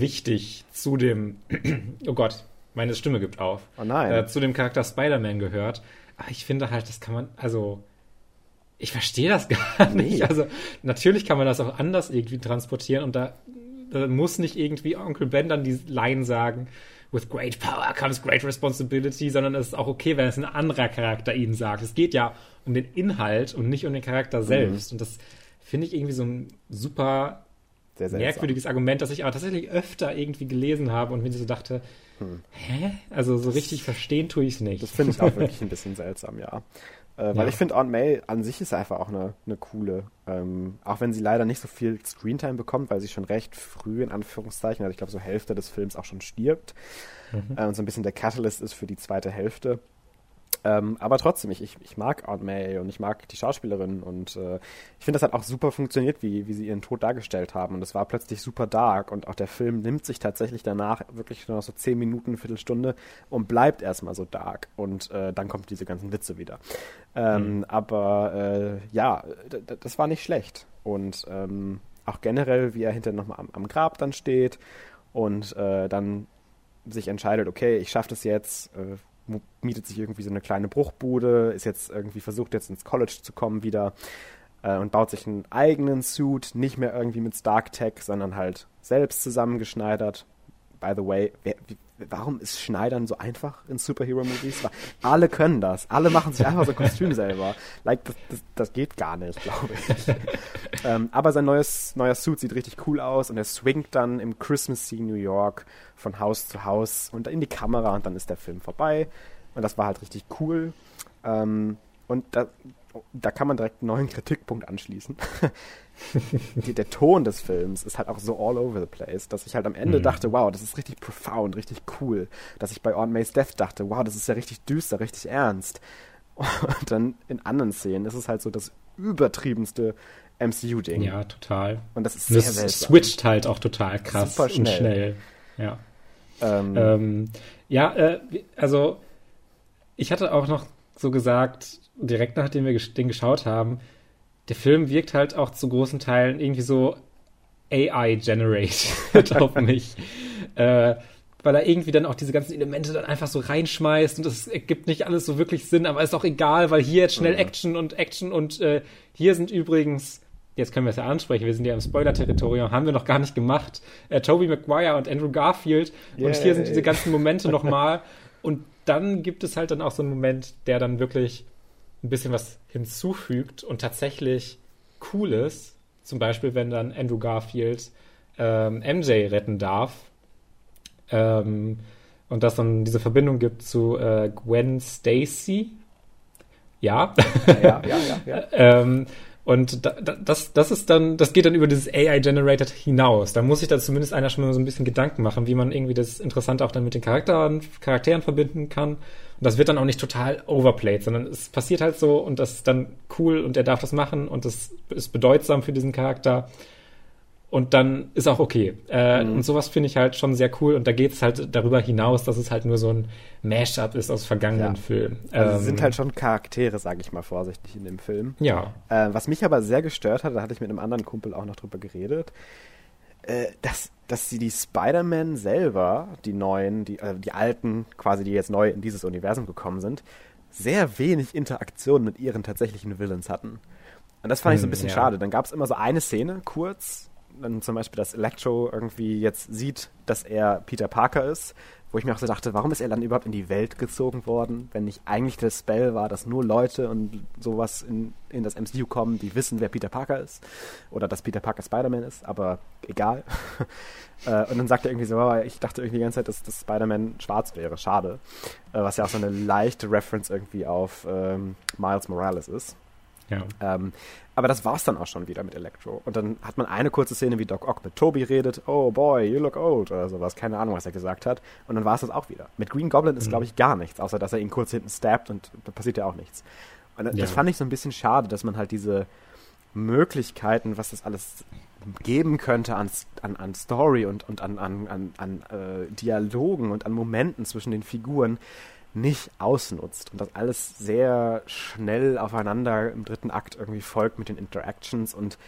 wichtig zu dem, oh Gott, meine Stimme gibt auf. Oh nein. Äh, zu dem Charakter Spider-Man gehört. Aber ich finde halt, das kann man, also ich verstehe das gar nicht. Nee. Also natürlich kann man das auch anders irgendwie transportieren und da da muss nicht irgendwie Onkel Ben dann die Line sagen, with great power comes great responsibility, sondern es ist auch okay, wenn es ein anderer Charakter ihnen sagt. Es geht ja um den Inhalt und nicht um den Charakter mhm. selbst. Mhm. Und das finde ich irgendwie so ein super sehr merkwürdiges Argument, das ich aber tatsächlich öfter irgendwie gelesen habe und mir so dachte, hm. hä? Also so richtig verstehen tue ich es nicht. Das finde ich auch wirklich ein bisschen seltsam, ja. Äh, weil ja. ich finde, Aunt May an sich ist einfach auch eine, eine coole. Ähm, auch wenn sie leider nicht so viel Screentime bekommt, weil sie schon recht früh, in Anführungszeichen, also ich glaube so Hälfte des Films auch schon stirbt. Mhm. Äh, und so ein bisschen der Catalyst ist für die zweite Hälfte. Ähm, aber trotzdem, ich, ich, ich mag Aunt May und ich mag die Schauspielerin und äh, ich finde, das hat auch super funktioniert, wie, wie sie ihren Tod dargestellt haben. Und es war plötzlich super dark und auch der Film nimmt sich tatsächlich danach wirklich nur noch so zehn Minuten, eine Viertelstunde und bleibt erstmal so dark. Und äh, dann kommen diese ganzen Witze wieder. Ähm, mhm. Aber äh, ja, das war nicht schlecht. Und ähm, auch generell, wie er hinterher nochmal am, am Grab dann steht und äh, dann sich entscheidet, okay, ich schaffe das jetzt, äh, mietet sich irgendwie so eine kleine Bruchbude, ist jetzt irgendwie versucht jetzt ins College zu kommen wieder äh, und baut sich einen eigenen Suit, nicht mehr irgendwie mit Stark Tech, sondern halt selbst zusammengeschneidert. By the way, wer, warum ist Schneidern so einfach in Superhero-Movies? Alle können das. Alle machen sich einfach so ein Kostüm selber. Like, das, das, das geht gar nicht, glaube ich. ähm, aber sein neues, neuer Suit sieht richtig cool aus und er swingt dann im Christmas Scene New York von Haus zu Haus und in die Kamera und dann ist der Film vorbei. Und das war halt richtig cool. Ähm, und da, da kann man direkt einen neuen Kritikpunkt anschließen. der Ton des Films ist halt auch so all over the place, dass ich halt am Ende mhm. dachte, wow, das ist richtig profound, richtig cool. Dass ich bei Aunt May's Death dachte, wow, das ist ja richtig düster, richtig ernst. Und dann in anderen Szenen ist es halt so das übertriebenste MCU-Ding. Ja, total. Und das ist sehr das seltsam. switcht halt auch total krass Super schnell. und schnell. Ja. Ähm, ähm, ja, äh, also ich hatte auch noch so gesagt, direkt nachdem wir den geschaut haben, der Film wirkt halt auch zu großen Teilen irgendwie so AI-generated auf mich. Äh, weil er irgendwie dann auch diese ganzen Elemente dann einfach so reinschmeißt und es ergibt nicht alles so wirklich Sinn, aber ist auch egal, weil hier jetzt schnell mhm. Action und Action und äh, hier sind übrigens, jetzt können wir es ja ansprechen, wir sind ja im Spoiler-Territorium, haben wir noch gar nicht gemacht, äh, Tobey Maguire und Andrew Garfield yeah. und hier sind diese ganzen Momente nochmal und dann gibt es halt dann auch so einen Moment, der dann wirklich ein bisschen was hinzufügt und tatsächlich cool ist. Zum Beispiel, wenn dann Andrew Garfield ähm, MJ retten darf. Ähm, und dass dann diese Verbindung gibt zu äh, Gwen Stacy. Ja. Ja, ja, ja. ja. ähm, und da, da, das, das ist dann, das geht dann über dieses AI-Generated hinaus. Da muss sich da zumindest einer schon mal so ein bisschen Gedanken machen, wie man irgendwie das Interessante auch dann mit den Charakteren, Charakteren verbinden kann. Und das wird dann auch nicht total overplayed, sondern es passiert halt so und das ist dann cool und er darf das machen und das ist bedeutsam für diesen Charakter und dann ist auch okay. Äh, mhm. Und sowas finde ich halt schon sehr cool. Und da geht es halt darüber hinaus, dass es halt nur so ein Mashup ist aus vergangenen ja. Filmen. Also ähm, sind halt schon Charaktere, sage ich mal vorsichtig, in dem Film. Ja. Äh, was mich aber sehr gestört hat, da hatte ich mit einem anderen Kumpel auch noch drüber geredet, äh, dass, dass sie die Spider-Man selber, die neuen, die, äh, die alten, quasi, die jetzt neu in dieses Universum gekommen sind, sehr wenig Interaktion mit ihren tatsächlichen Villains hatten. Und das fand ich so ein hm, bisschen ja. schade. Dann gab es immer so eine Szene, kurz, dann zum Beispiel, dass Electro irgendwie jetzt sieht, dass er Peter Parker ist, wo ich mir auch so dachte, warum ist er dann überhaupt in die Welt gezogen worden, wenn nicht eigentlich das Spell war, dass nur Leute und sowas in, in das MCU kommen, die wissen, wer Peter Parker ist oder dass Peter Parker Spider-Man ist, aber egal. Äh, und dann sagt er irgendwie so, ich dachte irgendwie die ganze Zeit, dass, dass Spider-Man schwarz wäre, schade. Äh, was ja auch so eine leichte Reference irgendwie auf ähm, Miles Morales ist. Ja. Ähm, aber das war's dann auch schon wieder mit Electro. Und dann hat man eine kurze Szene, wie Doc Ock mit Toby redet, oh boy, you look old oder sowas. Keine Ahnung, was er gesagt hat. Und dann war es das auch wieder. Mit Green Goblin ist, mhm. glaube ich, gar nichts, außer dass er ihn kurz hinten stabbt und da passiert ja auch nichts. Und das ja. fand ich so ein bisschen schade, dass man halt diese Möglichkeiten, was das alles geben könnte an, an, an Story und, und an, an, an, an äh, Dialogen und an Momenten zwischen den Figuren, nicht ausnutzt und das alles sehr schnell aufeinander im dritten Akt irgendwie folgt mit den Interactions und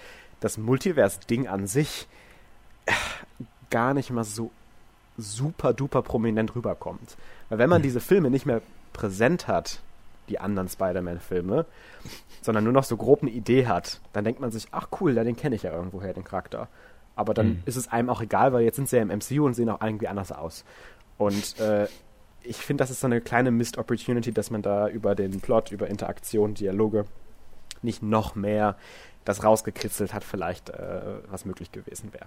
das Multiverse-Ding an sich äh, gar nicht mal so super duper prominent rüberkommt. Weil wenn man hm. diese Filme nicht mehr präsent hat, die anderen Spider-Man-Filme, sondern nur noch so grob eine Idee hat, dann denkt man sich, ach cool, ja, den kenne ich ja irgendwoher, den Charakter. Aber dann mhm. ist es einem auch egal, weil jetzt sind sie ja im MCU und sehen auch irgendwie anders aus. Und äh, ich finde, das ist so eine kleine Missed Opportunity, dass man da über den Plot, über Interaktion, Dialoge nicht noch mehr das rausgekritzelt hat, vielleicht äh, was möglich gewesen wäre.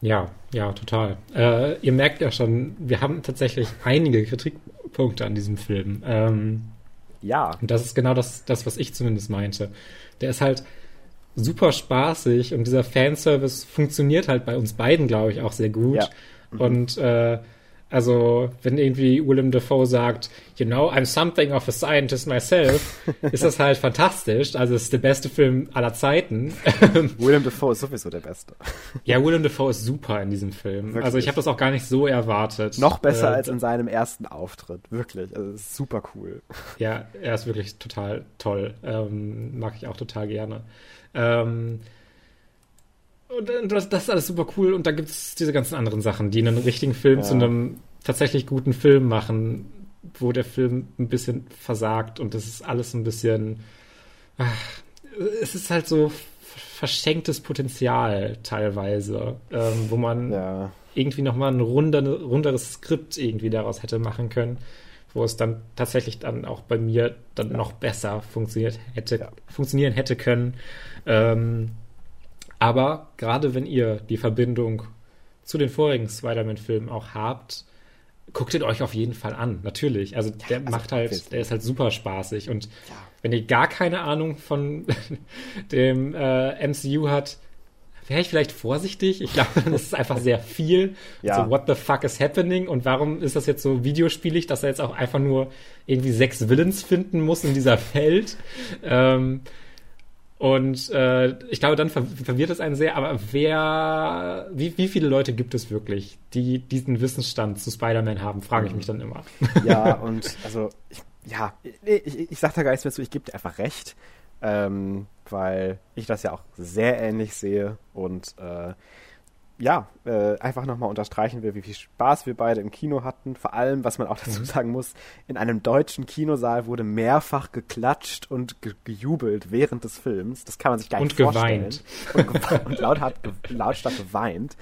Ja, ja, total. Äh, ihr merkt ja schon, wir haben tatsächlich einige Kritikpunkte an diesem Film. Ähm, ja. Und das ist genau das, das, was ich zumindest meinte. Der ist halt super spaßig und dieser Fanservice funktioniert halt bei uns beiden, glaube ich, auch sehr gut. Ja. Mhm. Und äh, Also, wenn irgendwie Willem Dafoe sagt, you know, I'm something of a scientist myself, ist das halt fantastisch. Also, es ist der beste Film aller Zeiten. Willem Dafoe ist sowieso der Beste. Ja, Willem Dafoe ist super in diesem Film. Wirklich? Also, ich habe das auch gar nicht so erwartet. Noch besser äh, als in seinem ersten Auftritt. Wirklich. Also, ist super cool. Ja, er ist wirklich total toll. Ähm, mag ich auch total gerne. Ähm, und das, das, ist alles super cool. Und da gibt es diese ganzen anderen Sachen, die einen richtigen Film ja. zu einem tatsächlich guten Film machen, wo der Film ein bisschen versagt und das ist alles ein bisschen. Ach, es ist halt so verschenktes Potenzial teilweise, ähm, wo man ja. irgendwie nochmal ein runder, runderes Skript irgendwie daraus hätte machen können, wo es dann tatsächlich dann auch bei mir dann ja. noch besser funktioniert hätte, ja. funktionieren hätte können. Ähm, aber gerade wenn ihr die Verbindung zu den vorigen Spider-Man-Filmen auch habt, guckt ihn euch auf jeden Fall an, natürlich. Also der also macht halt, der ist halt super spaßig. Und ja. wenn ihr gar keine Ahnung von dem äh, MCU hat, wäre ich vielleicht vorsichtig. Ich glaube, das ist einfach sehr viel. Ja. Also, what the fuck is happening? Und warum ist das jetzt so videospielig, dass er jetzt auch einfach nur irgendwie sechs Villains finden muss in dieser Welt? Ähm, und äh, ich glaube, dann verwirrt es einen sehr, aber wer, wie, wie viele Leute gibt es wirklich, die diesen Wissensstand zu Spider-Man haben, frage ich mhm. mich dann immer. Ja, und also, ich, ja, ich, ich sag da gar nichts mehr zu, ich gebe dir einfach recht, ähm, weil ich das ja auch sehr ähnlich sehe und äh, ja, äh, einfach nochmal unterstreichen will, wie viel Spaß wir beide im Kino hatten. Vor allem, was man auch dazu mhm. sagen muss, in einem deutschen Kinosaal wurde mehrfach geklatscht und ge gejubelt während des Films. Das kann man sich gar nicht und vorstellen. Geweint. Und, ge und laut hat, lautstark geweint.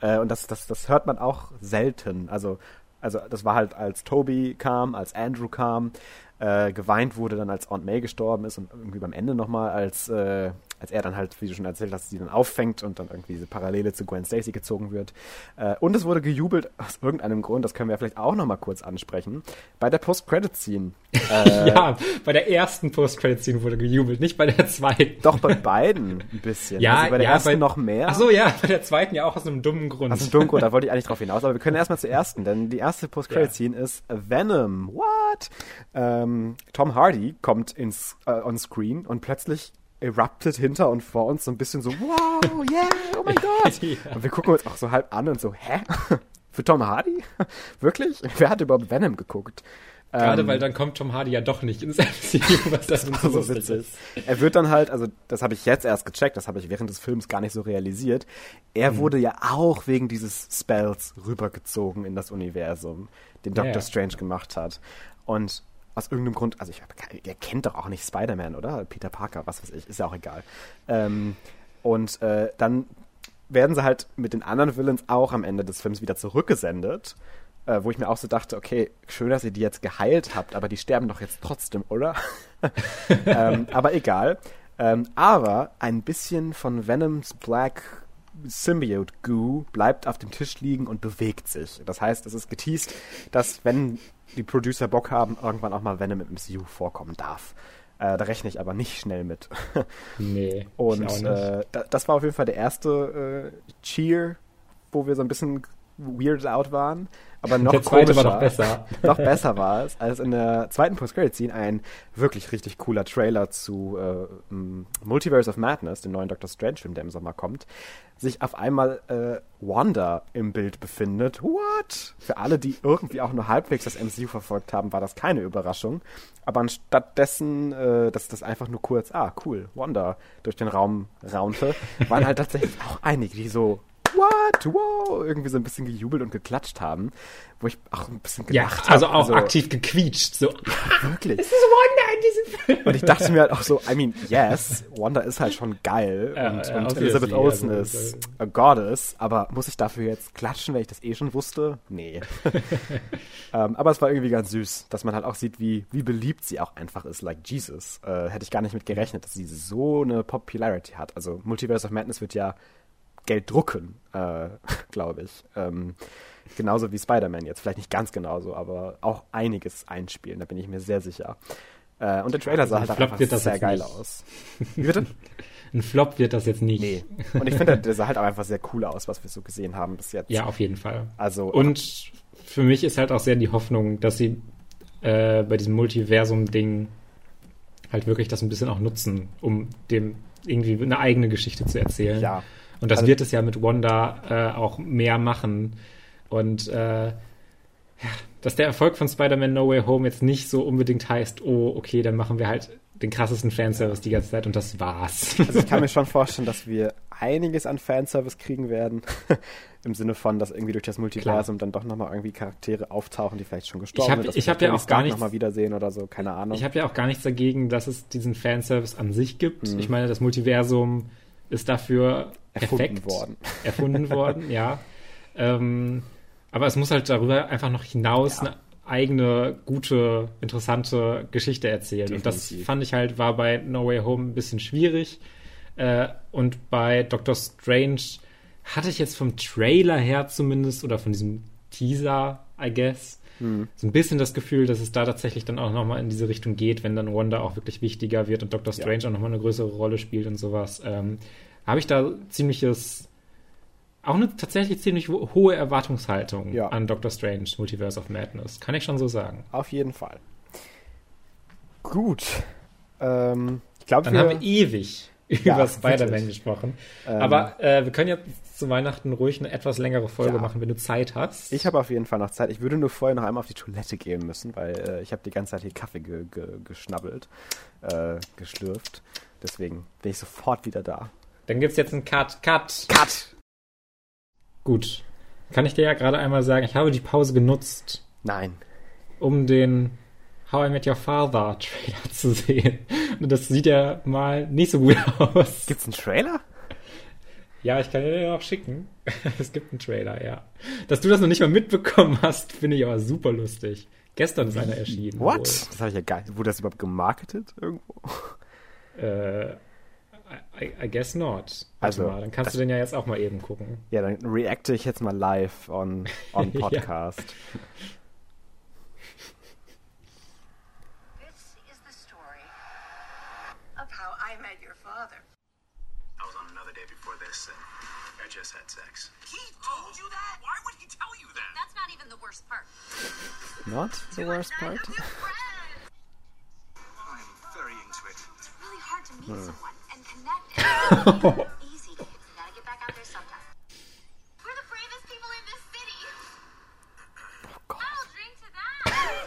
Äh, und das, das, das hört man auch selten. Also, also das war halt, als Toby kam, als Andrew kam, äh, geweint wurde dann, als Aunt May gestorben ist und irgendwie beim Ende nochmal, als äh, als er dann halt, wie du schon erzählt hast, sie dann auffängt und dann irgendwie diese Parallele zu Gwen Stacy gezogen wird. Äh, und es wurde gejubelt aus irgendeinem Grund, das können wir vielleicht auch nochmal kurz ansprechen, bei der Post-Credit-Scene. Äh, ja, bei der ersten Post-Credit-Scene wurde gejubelt, nicht bei der zweiten. Doch, bei beiden ein bisschen. Ja, also bei der ja, ersten bei, noch mehr. Ach so, ja, bei der zweiten ja auch aus einem dummen Grund. Aus einem dummen Grund, da wollte ich eigentlich drauf hinaus. Aber wir können erstmal zur ersten, denn die erste Post-Credit-Scene ja. ist Venom. What? Ähm, Tom Hardy kommt ins, äh, on screen und plötzlich eruptet hinter und vor uns so ein bisschen so, wow, yeah, oh mein Gott. ja. Und wir gucken uns auch so halb an und so, hä? Für Tom Hardy? Wirklich? Wer hat überhaupt Venom geguckt? Gerade ähm, weil dann kommt Tom Hardy ja doch nicht ins MCU, was das so lustig witzig. ist. Er wird dann halt, also das habe ich jetzt erst gecheckt, das habe ich während des Films gar nicht so realisiert. Er mhm. wurde ja auch wegen dieses Spells rübergezogen in das Universum, den Doctor ja. Strange gemacht hat. Und aus irgendeinem Grund, also ich, er kennt doch auch nicht Spider-Man, oder? Peter Parker, was weiß ich, ist ja auch egal. Ähm, und äh, dann werden sie halt mit den anderen Villains auch am Ende des Films wieder zurückgesendet, äh, wo ich mir auch so dachte, okay, schön, dass ihr die jetzt geheilt habt, aber die sterben doch jetzt trotzdem, oder? ähm, aber egal. Ähm, aber ein bisschen von Venoms Black Symbiote Goo bleibt auf dem Tisch liegen und bewegt sich. Das heißt, es ist geteased, dass wenn die Producer Bock haben, irgendwann auch mal Venom im MCU vorkommen darf. Äh, da rechne ich aber nicht schnell mit. nee. Und äh, das war auf jeden Fall der erste äh, Cheer, wo wir so ein bisschen weirded out waren. Aber noch der zweite war noch besser. noch besser war es, als in der zweiten Post-Credit-Scene ein wirklich richtig cooler Trailer zu äh, Multiverse of Madness, dem neuen Doctor Strange-Film, der im Sommer kommt, sich auf einmal äh, Wanda im Bild befindet. What? Für alle, die irgendwie auch nur halbwegs das MCU verfolgt haben, war das keine Überraschung. Aber anstattdessen, äh, dass das einfach nur kurz, ah, cool, Wanda durch den Raum raunte, waren halt tatsächlich auch einige, die so what, wow, irgendwie so ein bisschen gejubelt und geklatscht haben, wo ich auch ein bisschen gelacht habe. Ja, also auch also, aktiv gequietscht, so. Ja, wirklich. Es ist Wanda in diesem Film. Und ich dachte mir halt auch so, I mean, yes, Wanda ist halt schon geil ja, und, ja, und Elizabeth Olsen also, ist a goddess, aber muss ich dafür jetzt klatschen, weil ich das eh schon wusste? Nee. um, ähm, aber es war irgendwie ganz süß, dass man halt auch sieht, wie, wie beliebt sie auch einfach ist, like Jesus. Äh, hätte ich gar nicht mit gerechnet, dass sie so eine Popularity hat. Also Multiverse of Madness wird ja Geld drucken, äh, glaube ich. Ähm, genauso wie Spider-Man jetzt. Vielleicht nicht ganz genauso, aber auch einiges einspielen, da bin ich mir sehr sicher. Äh, und der Trailer sah halt einfach sehr geil nicht. aus. Wie bitte? ein Flop wird das jetzt nicht. Nee. Und ich finde, der sah halt auch einfach sehr cool aus, was wir so gesehen haben bis jetzt. Ja, auf jeden Fall. Also. Und für mich ist halt auch sehr die Hoffnung, dass sie äh, bei diesem Multiversum-Ding halt wirklich das ein bisschen auch nutzen, um dem irgendwie eine eigene Geschichte zu erzählen. Ja. Und das Also- wird es ja mit Wanda äh, auch mehr machen. Und äh, ja, dass der Erfolg von Spider-Man No Way Home jetzt nicht so unbedingt heißt, oh, okay, dann machen wir halt den krassesten Fanservice die ganze Zeit und das war's. Also ich kann mir schon vorstellen, dass wir einiges an Fanservice kriegen werden. Im Sinne von, dass irgendwie durch das Multiversum dann doch nochmal irgendwie Charaktere auftauchen, die vielleicht schon gestorben Ich hab- sind. ich wir hab ja auch gar nichts- nochmal wiedersehen oder so, keine Ahnung. Ich habe ja auch gar nichts dagegen, dass es diesen Fanservice an sich gibt. Mhm. Ich meine, das Multiversum ist dafür Erfunden perfekt worden. erfunden worden, ja. Ähm, aber es muss halt darüber einfach noch hinaus Ja. eine eigene, gute, interessante Geschichte erzählen. Und das Definitiv. fand ich halt, war bei No Way Home ein bisschen schwierig. Äh, und bei Doctor Strange hatte ich jetzt vom Trailer her zumindest oder von diesem Teaser, I guess, Hm. so ein bisschen das Gefühl, dass es da tatsächlich dann auch nochmal in diese Richtung geht, wenn dann Wanda auch wirklich wichtiger wird und Doctor Strange auch nochmal eine größere Rolle spielt und sowas. Ähm, habe ich da ziemliches, auch eine tatsächlich ziemlich ho- hohe Erwartungshaltung Ja. an Doctor Strange Multiverse of Madness. Kann ich schon so sagen. Auf jeden Fall. Gut. Ähm, ich glaube, Dann wir, haben wir ewig Ja, über Spider-Man gesprochen. ähm, Aber äh, wir können ja zu Weihnachten ruhig eine etwas längere Folge Ja. machen, wenn du Zeit hast. ich habe auf jeden Fall noch Zeit. Ich würde nur vorher noch einmal auf die Toilette gehen müssen, weil äh, ich habe die ganze Zeit hier Kaffee ge ge geschnabbelt, äh, geschlürft. Deswegen bin ich sofort wieder da. Dann gibt's jetzt einen Cut. Cut! Cut! Gut. Kann ich dir ja gerade einmal sagen, ich habe die Pause genutzt, Nein. um den How I Met Your Father Trailer zu sehen. Und das sieht ja mal nicht so gut aus. Gibt's einen Trailer? Ja, ich kann dir den auch schicken. Es gibt einen Trailer, ja. Dass du das noch nicht mal mitbekommen hast, finde ich aber super lustig. Gestern ist einer erschienen. What? Das habe ich ja nicht. Wurde das überhaupt gemarketet irgendwo? Wohl. Äh, I, I guess not. Warte Also, mal, dann kannst das- du den ja jetzt auch mal eben gucken. Ja, dann reacte ich jetzt mal live on, on Ja. Podcast. This is the story of how I met your father. I was on another day before this, and I just had sex. He told you that? Why would he tell you that? That's not even the worst part. Not the worst part? I'm very into it. It's really hard to meet someone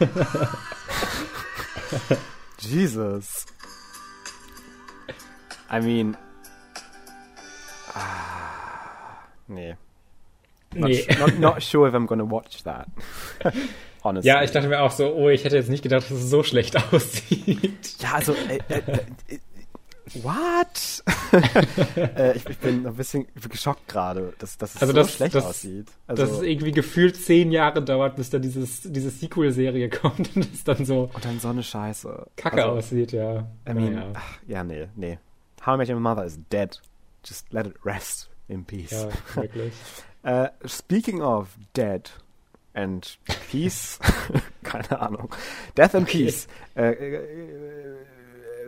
Jesus. I mean. Ah, nee. Not, Nee. not, not sure if I'm gonna watch that. Honestly. Ja, ich dachte mir auch so, oh, ich hätte jetzt nicht gedacht, dass es so schlecht aussieht. Ja, also. Äh, äh, äh, what? äh, ich, ich bin ein bisschen geschockt gerade, dass, dass es Also so das- schlecht das- aussieht. Also, dass es irgendwie gefühlt zehn Jahre dauert, bis da dieses, diese Sequel-Serie kommt und es dann so und dann so eine Scheiße. kacke also, aussieht, ja. I mean, Naja. ach, ja, nee, nee. How I Met Your Mother is dead. Just let it rest in peace. Ja, wirklich. Äh, speaking of dead and peace, keine Ahnung. Death and Okay. Peace. Äh, äh,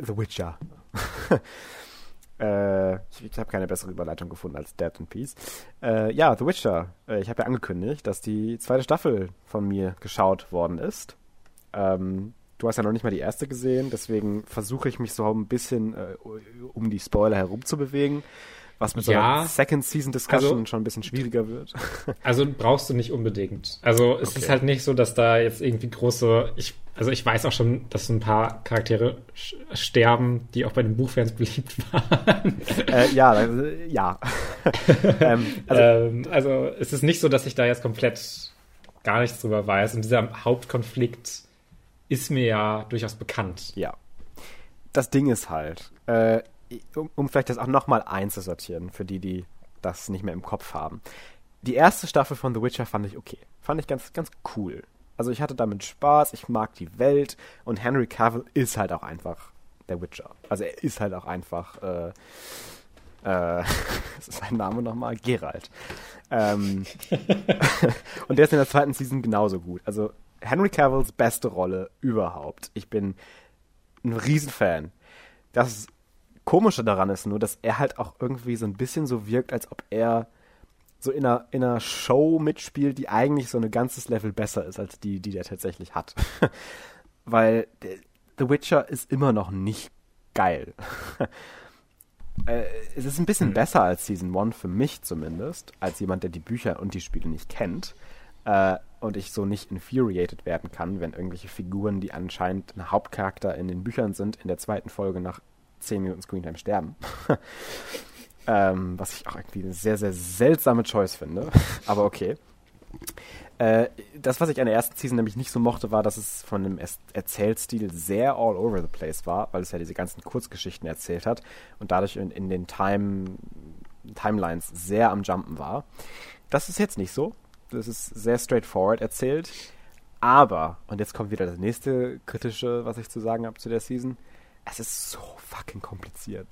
The Witcher. äh, ich ich habe keine bessere Überleitung gefunden als Dead and Peace. Äh, ja, The Witcher. Äh, ich habe ja angekündigt, dass die zweite Staffel von mir geschaut worden ist. Ähm, du hast ja noch nicht mal die erste gesehen, deswegen versuche ich mich so ein bisschen äh, um die Spoiler herum zu bewegen. Was mit so Ja. einer Second Season Discussion Also- schon ein bisschen schwieriger wird. Also brauchst du nicht unbedingt. Also es Okay. ist halt nicht so, dass da jetzt irgendwie große. Ich, also ich weiß auch schon, dass ein paar Charaktere sterben, die auch bei den Buchfans beliebt waren. äh, ja, äh, ja. ähm, also, ähm, also es ist nicht so, dass ich da jetzt komplett gar nichts drüber weiß. Und dieser Hauptkonflikt ist mir ja durchaus bekannt. ja. Das Ding ist halt, äh, um, um vielleicht das auch nochmal einzusortieren, für die, die das nicht mehr im Kopf haben. Die erste Staffel von The Witcher fand ich okay. Fand ich ganz, ganz cool. Also ich hatte damit Spaß, ich mag die Welt und Henry Cavill ist halt auch einfach der Witcher. Also er ist halt auch einfach, äh, äh, was ist sein Name nochmal? Geralt. Ähm, und der ist in der zweiten Season genauso gut. Also Henry Cavills beste Rolle überhaupt. Ich bin ein Riesenfan. Das Komische daran ist nur, dass er halt auch irgendwie so ein bisschen so wirkt, als ob er so in einer, in einer Show mitspielt, die eigentlich so ein ganzes Level besser ist als die, die der tatsächlich hat. Weil der- The Witcher ist immer noch nicht geil. äh, es ist ein bisschen besser als Season 1 für mich zumindest, als jemand, der die Bücher und die Spiele nicht kennt. Äh, und ich so nicht infuriated werden kann, wenn irgendwelche Figuren, die anscheinend ein Hauptcharakter in den Büchern sind, in der zweiten Folge nach 10 Minuten Screentime sterben. ähm, was ich auch irgendwie eine sehr, sehr seltsame Choice finde. Aber okay. Äh, das, was ich an der ersten Season nämlich nicht so mochte, war, dass es von dem Erzählstil sehr all over the place war, weil es ja diese ganzen Kurzgeschichten erzählt hat und dadurch in, in den Time, Timelines sehr am Jumpen war. Das ist jetzt nicht so. Das ist sehr straightforward erzählt. Aber, und jetzt kommt wieder das nächste kritische, was ich zu sagen habe zu der Season. Es ist so fucking kompliziert.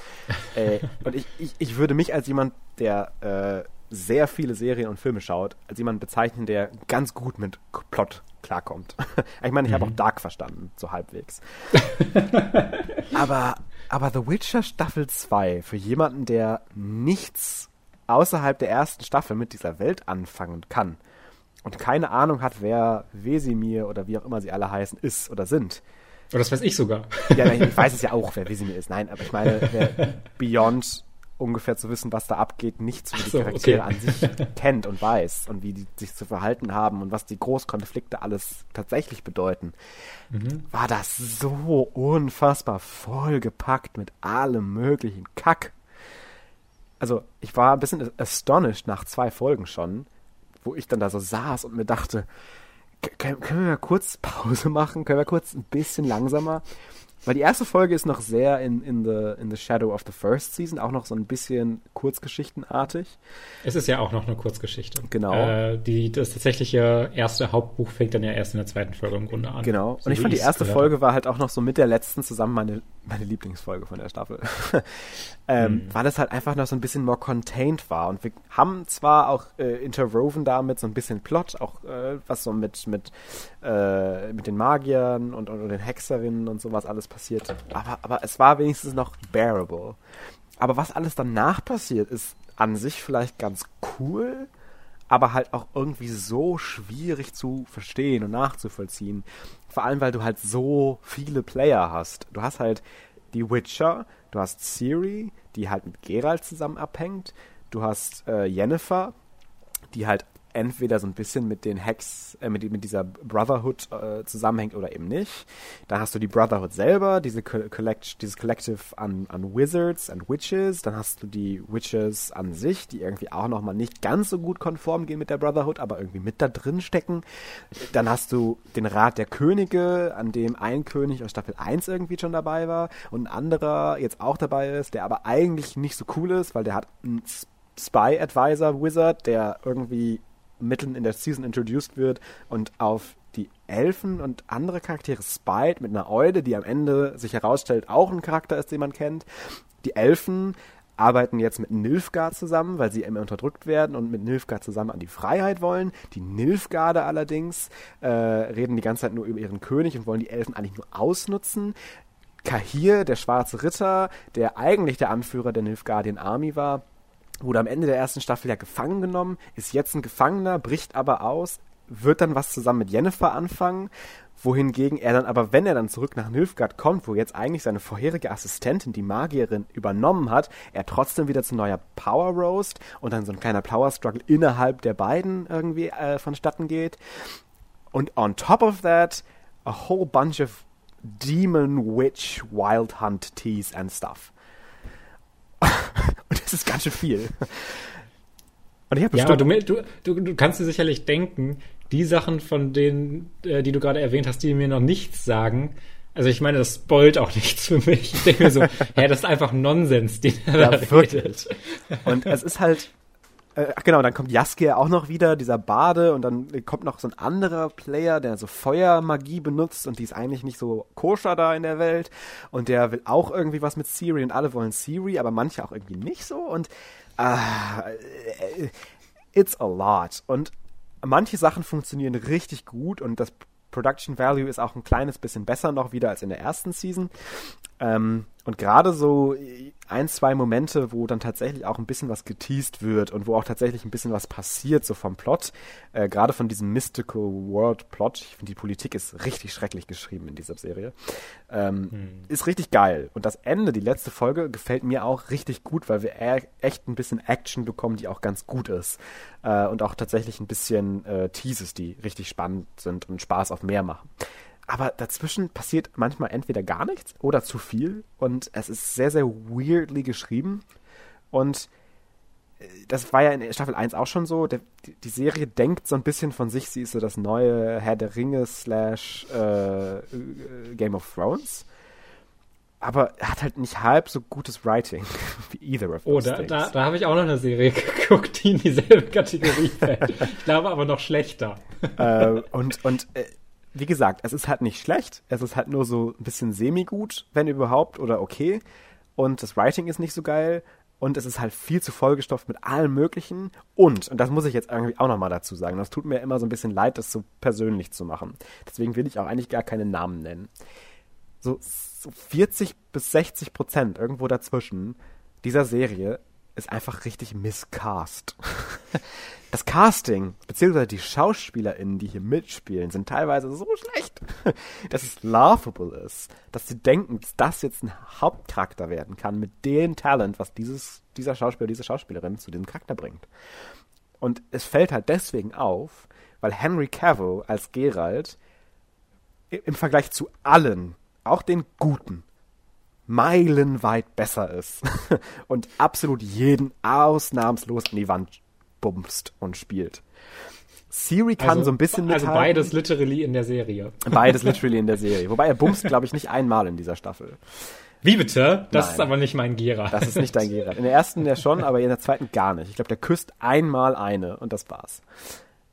äh, und ich, ich, ich würde mich als jemand, der äh, sehr viele Serien und Filme schaut, als jemand bezeichnen, der ganz gut mit Plot klarkommt. ich meine, ich habe auch Dark verstanden, so halbwegs. aber, aber The Witcher Staffel 2, für jemanden, der nichts außerhalb der ersten Staffel mit dieser Welt anfangen kann und keine Ahnung hat, wer Wesimir oder wie auch immer sie alle heißen, ist oder sind, Oder das weiß ich sogar. ja, nein, ich weiß es ja auch, wer Wesimir ist. Nein, aber ich meine, wer Beyond ungefähr zu wissen, was da abgeht, nichts über die so, Charaktere okay. an sich kennt und weiß und wie die sich zu verhalten haben und was die Großkonflikte alles tatsächlich bedeuten, Mhm. war das so unfassbar vollgepackt mit allem möglichen Kack. Also, ich war ein bisschen astonished nach zwei Folgen schon, wo ich dann da so saß und mir dachte, "K- können, können wir mal kurz Pause machen? Können wir kurz ein bisschen langsamer? Weil die erste Folge ist noch sehr in, in, the, in the shadow of the first season, auch noch so ein bisschen kurzgeschichtenartig. Es ist ja auch noch eine Kurzgeschichte. Genau. Äh, die, das tatsächliche erste Hauptbuch fängt dann ja erst in der zweiten Folge im Grunde an. Genau. So Und ich fand die erste gehört Folge war halt auch noch so mit der letzten zusammen meine, meine Lieblingsfolge von der Staffel. ähm, Mhm. Weil es halt einfach noch so ein bisschen more contained war. Und wir haben zwar auch äh, interwoven damit so ein bisschen Plot, auch äh, was so mit, mit, äh, mit den Magiern und, und, und den Hexerinnen und sowas alles passiert. Aber, aber es war wenigstens noch bearable. Aber was alles danach passiert, ist an sich vielleicht ganz cool, aber halt auch irgendwie so schwierig zu verstehen und nachzuvollziehen. Vor allem, weil du halt so viele Player hast. Du hast halt die Witcher, du hast Ciri, die halt mit Geralt zusammen abhängt, du hast äh, Yennefer, die halt entweder so ein bisschen mit den Hacks, äh, mit, mit dieser Brotherhood äh, zusammenhängt oder eben nicht. Dann hast du die Brotherhood selber, diese Co Collect dieses Collective an, an Wizards and Witches. Dann hast du die Witches an sich, die irgendwie auch nochmal nicht ganz so gut konform gehen mit der Brotherhood, aber irgendwie mit da drin stecken. Dann hast du den Rat der Könige, an dem ein König aus Staffel 1 irgendwie schon dabei war und ein anderer jetzt auch dabei ist, der aber eigentlich nicht so cool ist, weil der hat einen Spy Advisor Wizard, der irgendwie mitten in der Season introduced wird und auf die Elfen und andere Charaktere spyt mit einer Eude, die am Ende sich herausstellt, auch ein Charakter ist, den man kennt. Die Elfen arbeiten jetzt mit Nilfgaard zusammen, weil sie immer unterdrückt werden und mit Nilfgaard zusammen an die Freiheit wollen. Die Nilfgaarde allerdings äh, reden die ganze Zeit nur über ihren König und wollen die Elfen eigentlich nur ausnutzen. Kahir, der schwarze Ritter, der eigentlich der Anführer der Nilfgaardian Army war, wurde am Ende der ersten Staffel ja gefangen genommen, ist jetzt ein Gefangener, bricht aber aus, wird dann was zusammen mit Jennifer anfangen, wohingegen er dann aber, wenn er dann zurück nach Nilfgaard kommt, wo jetzt eigentlich seine vorherige Assistentin, die Magierin, übernommen hat, er trotzdem wieder zu neuer Power Roast und dann so ein kleiner Power Struggle innerhalb der beiden irgendwie äh, vonstatten geht. Und on top of that, a whole bunch of Demon Witch Wild Hunt Teas and stuff. Das ist ganz schön viel. Und ich habe Ja, aber bestimmt du, du, du, du kannst dir sicherlich denken, die Sachen, von denen, äh, die du gerade erwähnt hast, die mir noch nichts sagen, also ich meine, das spoilt auch nichts für mich. Ich denke mir so, hä, das ist einfach Nonsens, den er da Ja, wirklich. redet. Und es ist halt, äh, ach genau, dann kommt Jaskier auch noch wieder, dieser Bade, und dann kommt noch so ein anderer Player, der so Feuermagie benutzt und die ist eigentlich nicht so koscher da in der Welt. Und der will auch irgendwie was mit Siri und alle wollen Siri, aber manche auch irgendwie nicht so. Und ah, äh, it's a lot. Und manche Sachen funktionieren richtig gut und das Production Value ist auch ein kleines bisschen besser noch wieder als in der ersten Season. Ähm, und gerade so ein, zwei Momente, wo dann tatsächlich auch ein bisschen was geteased wird und wo auch tatsächlich ein bisschen was passiert, so vom Plot, äh, gerade von diesem Mystical World Plot, ich finde die Politik ist richtig schrecklich geschrieben in dieser Serie, ähm, ist richtig geil. Und das Ende, die letzte Folge, gefällt mir auch richtig gut, weil wir e echt ein bisschen Action bekommen, die auch ganz gut ist. Äh, und auch tatsächlich ein bisschen äh, Teases, die richtig spannend sind und Spaß auf mehr machen. Aber dazwischen passiert manchmal entweder gar nichts oder zu viel. Und es ist sehr, sehr weirdly geschrieben. Und äh, das war ja in Staffel 1 auch schon so. Der, die, Serie denkt so ein bisschen von sich, sie ist so das neue Herr der Ringe slash äh, äh, Game of Thrones. Aber er hat halt nicht halb so gutes Writing wie either of Oh, those da, things. da, da habe ich auch noch eine Serie geguckt, die in dieselbe Kategorie fällt. Ich glaube aber noch schlechter. äh, und und äh, wie gesagt, es ist halt nicht schlecht. Es ist halt nur so ein bisschen semi-gut, wenn überhaupt, oder okay. Und das Writing ist nicht so geil. Und es ist halt viel zu vollgestopft mit allem Möglichen. Und, und das muss ich jetzt irgendwie auch nochmal dazu sagen, das tut mir immer so ein bisschen leid, das so persönlich zu machen. Deswegen will ich auch eigentlich gar keine Namen nennen. So, so 40 bis 60 Prozent irgendwo dazwischen dieser Serie ist einfach richtig miscast. Das Casting, beziehungsweise die SchauspielerInnen, die hier mitspielen, sind teilweise so schlecht, dass es laughable ist, dass sie denken, dass das jetzt ein Hauptcharakter werden kann mit dem Talent, was dieses, dieser Schauspieler, diese Schauspielerin zu diesem Charakter bringt. Und es fällt halt deswegen auf, weil Henry Cavill als Geralt i- im Vergleich zu allen, auch den Guten, meilenweit besser ist und absolut jeden ausnahmslos an die Wand bumst und spielt. Siri kann so ein bisschen Also mithalten. beides literally in der Serie. Beides literally in der Serie. Wobei er bumst, glaube ich, nicht einmal in dieser Staffel. Wie bitte? Das Nein. ist aber nicht mein Gera. Das ist nicht dein Gerard. In der ersten ja schon, aber in der zweiten gar nicht. Ich glaube, der küsst einmal eine und das war's.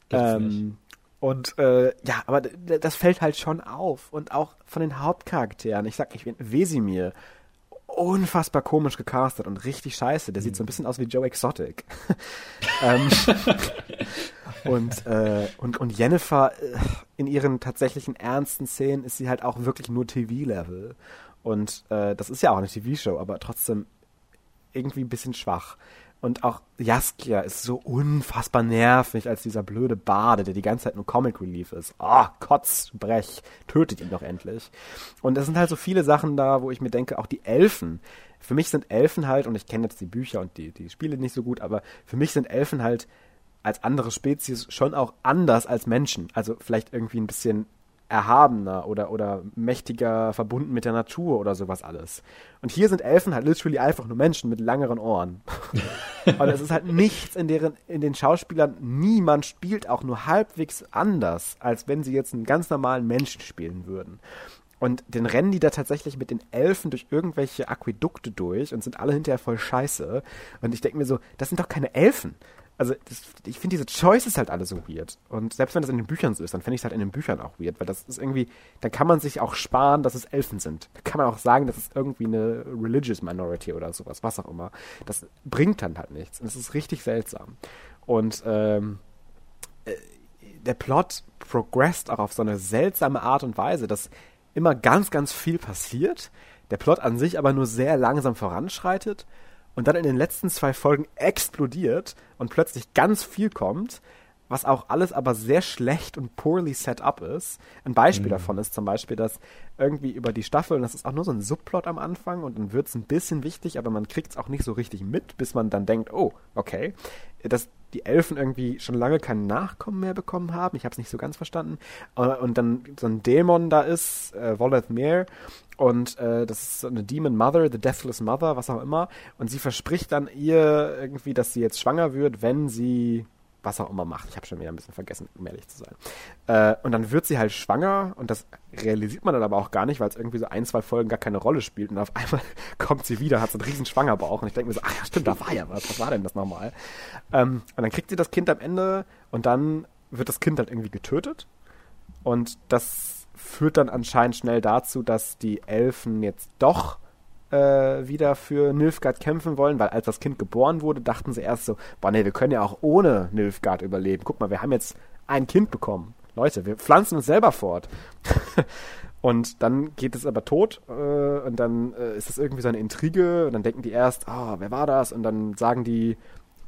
Ähm, und äh, ja, aber das fällt halt schon auf. Und auch von den Hauptcharakteren. Ich sag, ich bin Wesimir. Unfassbar komisch gecastet und richtig scheiße. Der sieht so ein bisschen aus wie Joe Exotic. ähm, und, äh, und, und Jennifer äh, in ihren tatsächlichen ernsten Szenen ist sie halt auch wirklich nur TV-Level. Und äh, das ist ja auch eine TV-Show, aber trotzdem irgendwie ein bisschen schwach. Und auch Jaskia ist so unfassbar nervig als dieser blöde Bade, der die ganze Zeit nur Comic Relief ist. Ah, Kotz, Brech, tötet ihn doch endlich. Und es sind halt so viele Sachen da, wo ich mir denke, auch die Elfen. Für mich sind Elfen halt, und ich kenne jetzt die Bücher und die, die Spiele nicht so gut, aber für mich sind Elfen halt als andere Spezies schon auch anders als Menschen. Also vielleicht irgendwie ein bisschen erhabener oder, oder mächtiger verbunden mit der Natur oder sowas alles. Und hier sind Elfen halt literally einfach nur Menschen mit langeren Ohren. Und es ist halt nichts in deren, in den Schauspielern, niemand spielt auch nur halbwegs anders, als wenn sie jetzt einen ganz normalen Menschen spielen würden. Und dann rennen die da tatsächlich mit den Elfen durch irgendwelche Aquädukte durch und sind alle hinterher voll scheiße. Und ich denke mir so, das sind doch keine Elfen. Also das, ich finde diese Choices halt alle so weird. Und selbst wenn das in den Büchern so ist, dann finde ich es halt in den Büchern auch weird, weil das ist irgendwie, dann kann man sich auch sparen, dass es Elfen sind. Da kann man auch sagen, das ist irgendwie eine religious minority oder sowas, was auch immer. Das bringt dann halt nichts. Und es ist richtig seltsam. Und ähm, äh, der Plot progressed auch auf so eine seltsame Art und Weise, dass immer ganz, ganz viel passiert, der Plot an sich aber nur sehr langsam voranschreitet und dann in den letzten zwei Folgen explodiert und plötzlich ganz viel kommt, was auch alles aber sehr schlecht und poorly set up ist. Ein Beispiel davon ist zum Beispiel, dass irgendwie über die Staffel, und das ist auch nur so ein Subplot am Anfang und dann wird es ein bisschen wichtig, aber man kriegt es auch nicht so richtig mit, bis man dann denkt, oh, okay, dass die Elfen irgendwie schon lange keinen Nachkommen mehr bekommen haben. Ich habe es nicht so ganz verstanden. Äh, Und dann so ein Dämon da ist, äh, Voleth Meer, und äh, das ist so eine Demon Mother, the Deathless Mother, was auch immer. Und sie verspricht dann ihr irgendwie, dass sie jetzt schwanger wird, wenn sie was auch immer macht. Ich habe schon wieder ein bisschen vergessen, um ehrlich zu sein. Äh, und dann wird sie halt schwanger und das realisiert man dann aber auch gar nicht, weil es irgendwie so ein, zwei Folgen gar keine Rolle spielt und auf einmal kommt sie wieder, hat so einen riesen Schwangerbauch und ich denke mir so, ach ja, stimmt, da war ja was. Was war denn das nochmal? Ähm, und dann kriegt sie das Kind am Ende und dann wird das Kind halt irgendwie getötet und das führt dann anscheinend schnell dazu, dass die Elfen jetzt doch äh, wieder für Nilfgaard kämpfen wollen, weil als das Kind geboren wurde, dachten sie erst so, boah nee, wir können ja auch ohne Nilfgaard überleben. Guck mal, wir haben jetzt ein Kind bekommen. Leute, wir pflanzen uns selber fort. Und dann geht es aber tot äh, und dann äh, ist es irgendwie so eine Intrige und dann denken die erst, ah, wer war das? Und dann sagen die,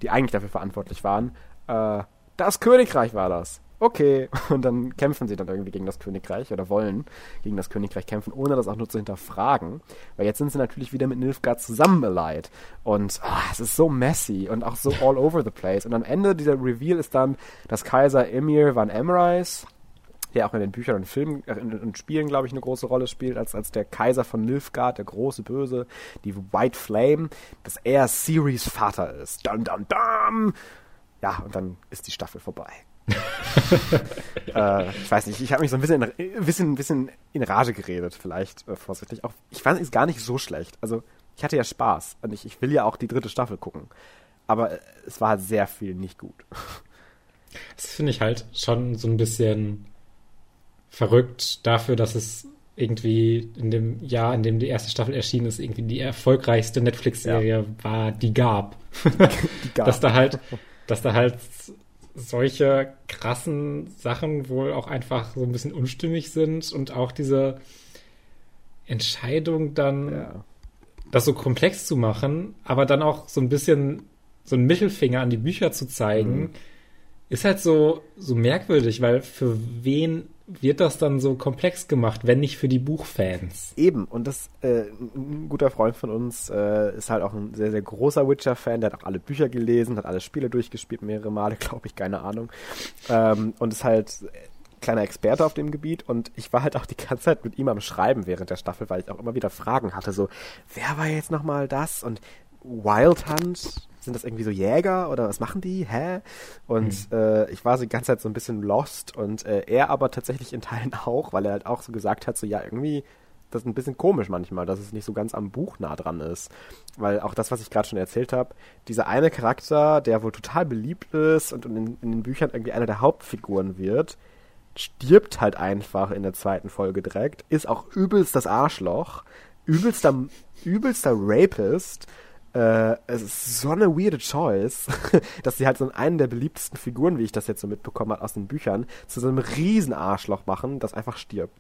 die eigentlich dafür verantwortlich waren, äh, das Königreich war das. Okay. Und dann kämpfen sie dann irgendwie gegen das Königreich oder wollen gegen das Königreich kämpfen, ohne das auch nur zu hinterfragen. Weil jetzt sind sie natürlich wieder mit Nilfgaard zusammenbeleidigt. Und ah, es ist so messy und auch so all over the place. Und am Ende dieser Reveal ist dann, dass Kaiser Emir van Emrys, der auch in den Büchern und Filmen äh, und Spielen, glaube ich, eine große Rolle spielt, als, als der Kaiser von Nilfgaard, der große Böse, die White Flame, dass er Siris Vater ist. Dum, dum, dum. Ja, und dann ist die Staffel vorbei. äh, ich weiß nicht, ich habe mich so ein bisschen, in, bisschen, bisschen in Rage geredet, vielleicht äh, vorsichtig. Auch, ich fand es gar nicht so schlecht. Also, ich hatte ja Spaß und ich, ich will ja auch die dritte Staffel gucken. Aber äh, es war halt sehr viel nicht gut. Das finde ich halt schon so ein bisschen verrückt dafür, dass es irgendwie in dem Jahr, in dem die erste Staffel erschienen ist, irgendwie die erfolgreichste Netflix-Serie war, die gab. Die gab. dass da halt, dass da halt solche krassen Sachen wohl auch einfach so ein bisschen unstimmig sind und auch diese Entscheidung dann, Ja. das so komplex zu machen, aber dann auch so ein bisschen so einen Mittelfinger an die Bücher zu zeigen, Mhm. Ist halt so, so merkwürdig, weil für wen wird das dann so komplex gemacht, wenn nicht für die Buchfans? Eben, und das, äh, ein guter Freund von uns äh, ist halt auch ein sehr, sehr großer Witcher-Fan, der hat auch alle Bücher gelesen, hat alle Spiele durchgespielt, mehrere Male, glaube ich, keine Ahnung. Ähm, und ist halt kleiner Experte auf dem Gebiet und ich war halt auch die ganze Zeit mit ihm am Schreiben während der Staffel, weil ich auch immer wieder Fragen hatte, so, wer war jetzt nochmal das? Und Wild Hunt, sind das irgendwie so Jäger oder was machen die? Hä? Und äh, ich war so die ganze Zeit so ein bisschen lost und äh, er aber tatsächlich in Teilen auch, weil er halt auch so gesagt hat, so ja, irgendwie das ist ein bisschen komisch manchmal, dass es nicht so ganz am Buch nah dran ist. Weil auch das, was ich gerade schon erzählt habe, dieser eine Charakter, der wohl total beliebt ist und in, den- in den Büchern irgendwie einer der Hauptfiguren wird, stirbt halt einfach in der zweiten Folge direkt, ist auch übelst das Arschloch, übelster, übelster Rapist. Äh, es ist so eine weirde Choice, dass sie halt so einen der beliebtesten Figuren, wie ich das jetzt so mitbekommen habe aus den Büchern, zu so einem riesen Arschloch machen, das einfach stirbt.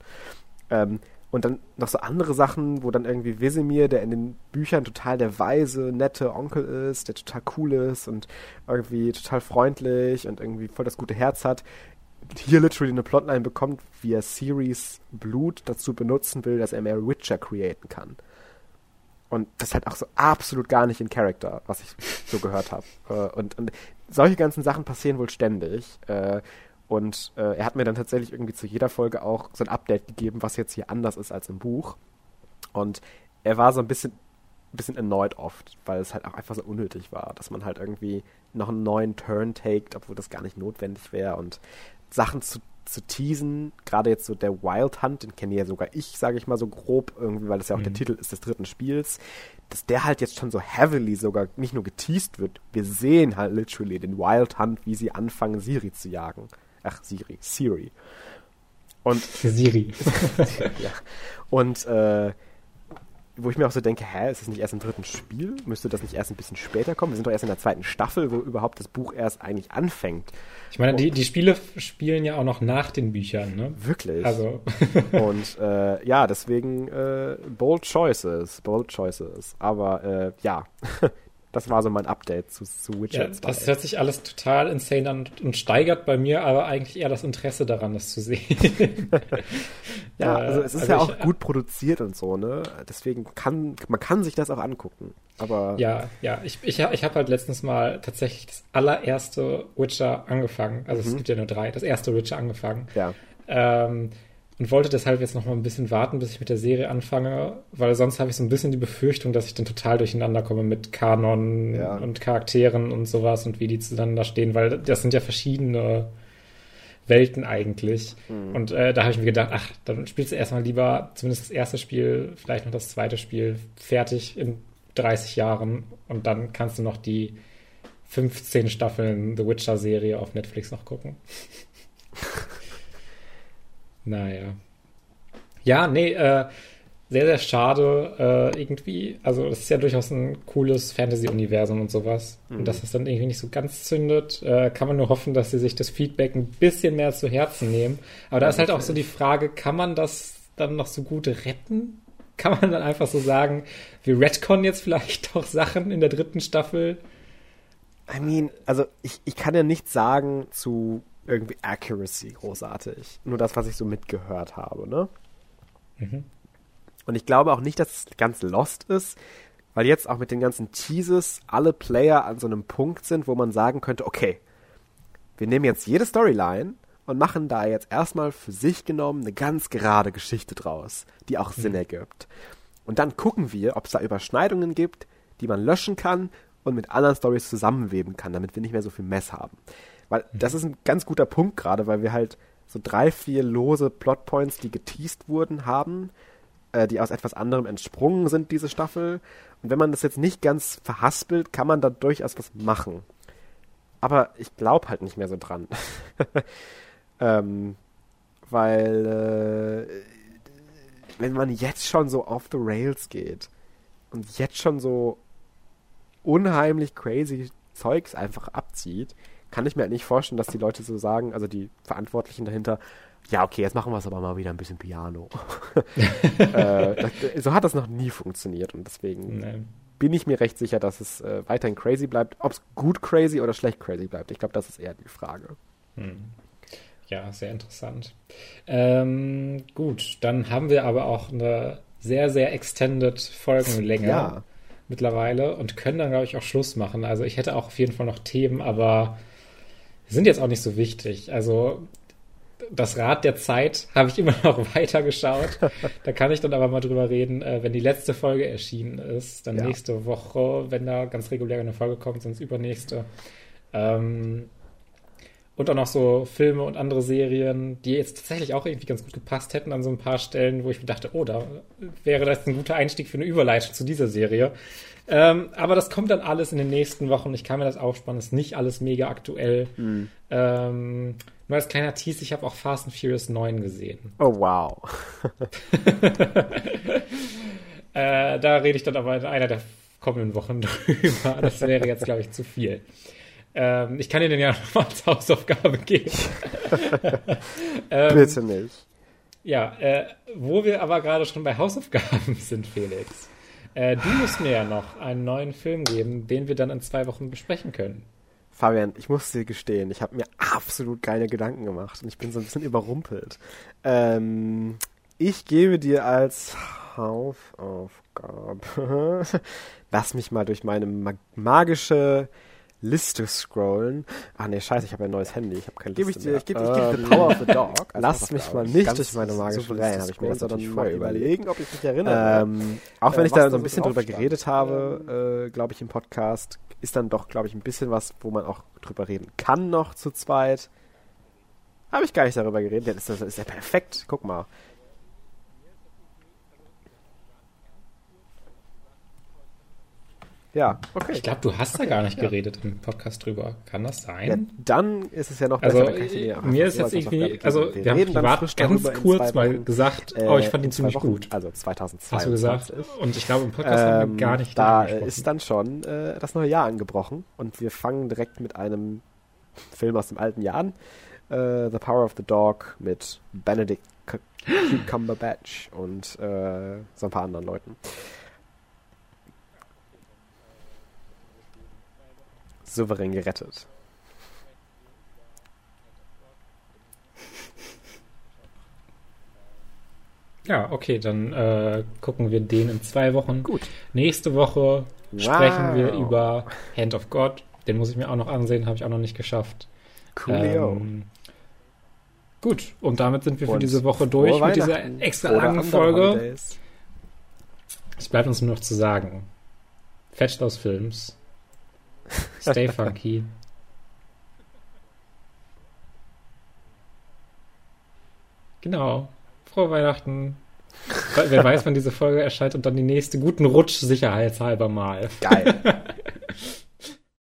Ähm, und dann noch so andere Sachen, wo dann irgendwie Wesemir, der in den Büchern total der weise, nette Onkel ist, der total cool ist und irgendwie total freundlich und irgendwie voll das gute Herz hat, hier literally eine Plotline bekommt, wie er Series Blut dazu benutzen will, dass er mehr Witcher createn kann. Und das ist halt auch so absolut gar nicht in Character, was ich so gehört habe. Äh, und, und solche ganzen Sachen passieren wohl ständig. Äh, und äh, er hat mir dann tatsächlich irgendwie zu jeder Folge auch so ein Update gegeben, was jetzt hier anders ist als im Buch. Und er war so ein bisschen, bisschen annoyed oft, weil es halt auch einfach so unnötig war, dass man halt irgendwie noch einen neuen Turn taked, obwohl das gar nicht notwendig wäre. Und Sachen zu, zu teasen, gerade jetzt so der Wild Hunt, den kenne ja sogar ich, sage ich mal so grob, irgendwie, weil das ja auch der Titel ist des dritten Spiels, dass der halt jetzt schon so heavily sogar nicht nur geteased wird, wir sehen halt literally den Wild Hunt, wie sie anfangen, Siri zu jagen. Ach, Siri, Siri. Und Siri. ja. Und äh, wo ich mir auch so denke, hä, ist das nicht erst im dritten Spiel? Müsste das nicht erst ein bisschen später kommen? Wir sind doch erst in der zweiten Staffel, wo überhaupt das Buch erst eigentlich anfängt. Ich meine, die, die Spiele spielen ja auch noch nach den Büchern, ne? Wirklich. Also, Und äh, ja, deswegen äh, bold choices, bold choices. Aber äh, ja, das war so mein Update zu, zu Witcher ja, 2. das hört sich alles total insane an und, steigert bei mir aber eigentlich eher das Interesse daran, das zu sehen. ja, äh, also es ist also ja auch ich- gut produziert und so, ne? Deswegen kann man kann sich das auch angucken. Aber Ja, ja, ich, ich, ich habe halt letztens mal tatsächlich das allererste Witcher angefangen. Also es gibt ja nur drei, das erste Witcher angefangen. ja. Ähm, und wollte deshalb jetzt noch mal ein bisschen warten, bis ich mit der Serie anfange, weil sonst habe ich so ein bisschen die Befürchtung, dass ich dann total durcheinander komme mit Kanon Ja. und Charakteren und sowas und wie die zueinander stehen, weil das sind ja verschiedene Welten eigentlich. Und äh, da habe ich mir gedacht, ach, dann spielst du erstmal lieber zumindest das erste Spiel, vielleicht noch das zweite Spiel fertig in 30 Jahren und dann kannst du noch die 15 Staffeln The Witcher-Serie auf Netflix noch gucken. naja. Ja, nee, äh, sehr, sehr schade äh, irgendwie. Also das ist ja durchaus ein cooles Fantasy-Universum und sowas. Und dass es dann irgendwie nicht so ganz zündet, äh, kann man nur hoffen, dass sie sich das Feedback ein bisschen mehr zu Herzen nehmen. Aber da Ja, ist halt auch so die. Frage, kann man das dann noch so gut retten? Kann man dann einfach so sagen, wir retcon jetzt vielleicht doch Sachen in der dritten Staffel? I mean, also ich, ich kann ja nichts sagen zu irgendwie Accuracy großartig. Nur das, was ich so mitgehört habe, ne? Und ich glaube auch nicht, dass es ganz lost ist, weil jetzt auch mit den ganzen Teases alle Player an so einem Punkt sind, wo man sagen könnte, okay, wir nehmen jetzt jede Storyline und machen da jetzt erstmal für sich genommen eine ganz gerade Geschichte draus, die auch Sinn ergibt. Und dann gucken wir, ob es da Überschneidungen gibt, die man löschen kann und mit anderen Stories zusammenweben kann, damit wir nicht mehr so viel Mess haben. Weil das ist ein ganz guter Punkt gerade, weil wir halt so drei, vier lose Plotpoints, die geteased wurden, haben, äh, die aus etwas anderem entsprungen sind, diese Staffel. Und wenn man das jetzt nicht ganz verhaspelt, kann man da durchaus was machen. Aber ich glaube halt nicht mehr so dran. ähm, weil äh, wenn man jetzt schon so off the rails geht und jetzt schon so unheimlich crazy Zeugs einfach abzieht, kann ich mir halt nicht vorstellen, dass die Leute so sagen, also die Verantwortlichen dahinter, ja, okay, jetzt machen wir es aber mal wieder ein bisschen Piano. äh, das, so hat das noch nie funktioniert und deswegen Nee. bin ich mir recht sicher, dass es äh, weiterhin crazy bleibt. Ob es gut crazy oder schlecht crazy bleibt, ich glaube, das ist eher die Frage. Ja, sehr interessant. Ähm, gut, dann haben wir aber auch eine sehr, sehr extended Folgenlänge Ja. mittlerweile und können dann, glaube ich, auch Schluss machen. Also ich hätte auch auf jeden Fall noch Themen, aber sind jetzt auch nicht so wichtig. Also das Rad der Zeit habe ich immer noch weiter geschaut. Da kann ich dann aber mal drüber reden, äh, wenn die letzte Folge erschienen ist. Dann Ja. nächste Woche, wenn da ganz regulär eine Folge kommt, sonst übernächste. Ähm, und auch noch so Filme und andere Serien, die jetzt tatsächlich auch irgendwie ganz gut gepasst hätten an so ein paar Stellen, wo ich mir dachte, oh, da wäre das ein guter Einstieg für eine Überleitung zu dieser Serie. Ähm, aber das kommt dann alles in den nächsten Wochen. Ich kann mir das aufspannen. Ist nicht alles mega aktuell. Ähm, nur als kleiner Tease, ich habe auch Fast and Furious 9 gesehen. Oh, wow. Äh, da rede ich dann aber in einer der kommenden Wochen drüber. Das wäre jetzt, glaube ich, zu viel. Ähm, ich kann dir den ja noch mal als Hausaufgabe geben. ähm, Bitte nicht. Ja, äh, wo wir aber gerade schon bei Hausaufgaben sind, Felix. Äh, du musst mir ja noch einen neuen Film geben, den wir dann in zwei Wochen besprechen können. Fabian, ich muss dir gestehen, ich habe mir absolut keine Gedanken gemacht und ich bin so ein bisschen überrumpelt. Ähm, ich gebe dir als Hausaufgabe, lass mich mal durch meine ma magische Liste scrollen. Ach nee, scheiße, ich habe ein neues Handy, ich habe keine Gebe Liste ich dir, mehr. ich gebe ich gebe dir Ähm, The Power of the Dog. Lass mich mal nicht durch meine magische souverän, Liste habe ich mir natürlich sondern mal überlegen, ob ich mich erinnere. Ähm, auch wenn Äh, ich was da so ein so bisschen drüber geredet habe, äh, glaube ich, im Podcast, ist dann doch, glaube ich, ein bisschen was, wo man auch drüber reden kann noch zu zweit. Habe ich gar nicht darüber geredet. Ja, das ist, das ist ja perfekt. Guck mal. Ja, okay. Ich glaube, du hast da gar nicht geredet im Podcast drüber. Kann das Ja, sein? dann ist es ja noch Also, besser. dir ja mir ist jetzt irgendwie, also geben. wir haben privat ganz kurz mal gesagt, Äh, oh, ich fand ihn ziemlich Wochen, gut. Also 2022. Hast du gesagt? Und ich glaube, im Podcast haben Ähm, wir gar nicht da ist dann schon äh, das neue Jahr angebrochen und wir fangen direkt mit einem Film aus dem alten Jahr an. Äh, the Power of the Dog mit Benedict Cumberbatch und äh, so ein paar anderen Leuten. Souverän gerettet. Ja, okay, dann äh, gucken wir den in zwei Wochen. Gut. Nächste Woche sprechen wir Wow. über Hand of God. Den muss ich mir auch noch ansehen, habe ich auch noch nicht geschafft. Coolio. Ähm, gut, und damit sind wir für Und diese Woche durch mit dieser extra langen Folge. Es bleibt uns nur noch zu sagen: Fetch those Films. Stay funky. Genau. Frohe Weihnachten. Wer weiß, wann diese Folge erscheint und dann die nächste guten Rutsch sicherheitshalber mal. Geil.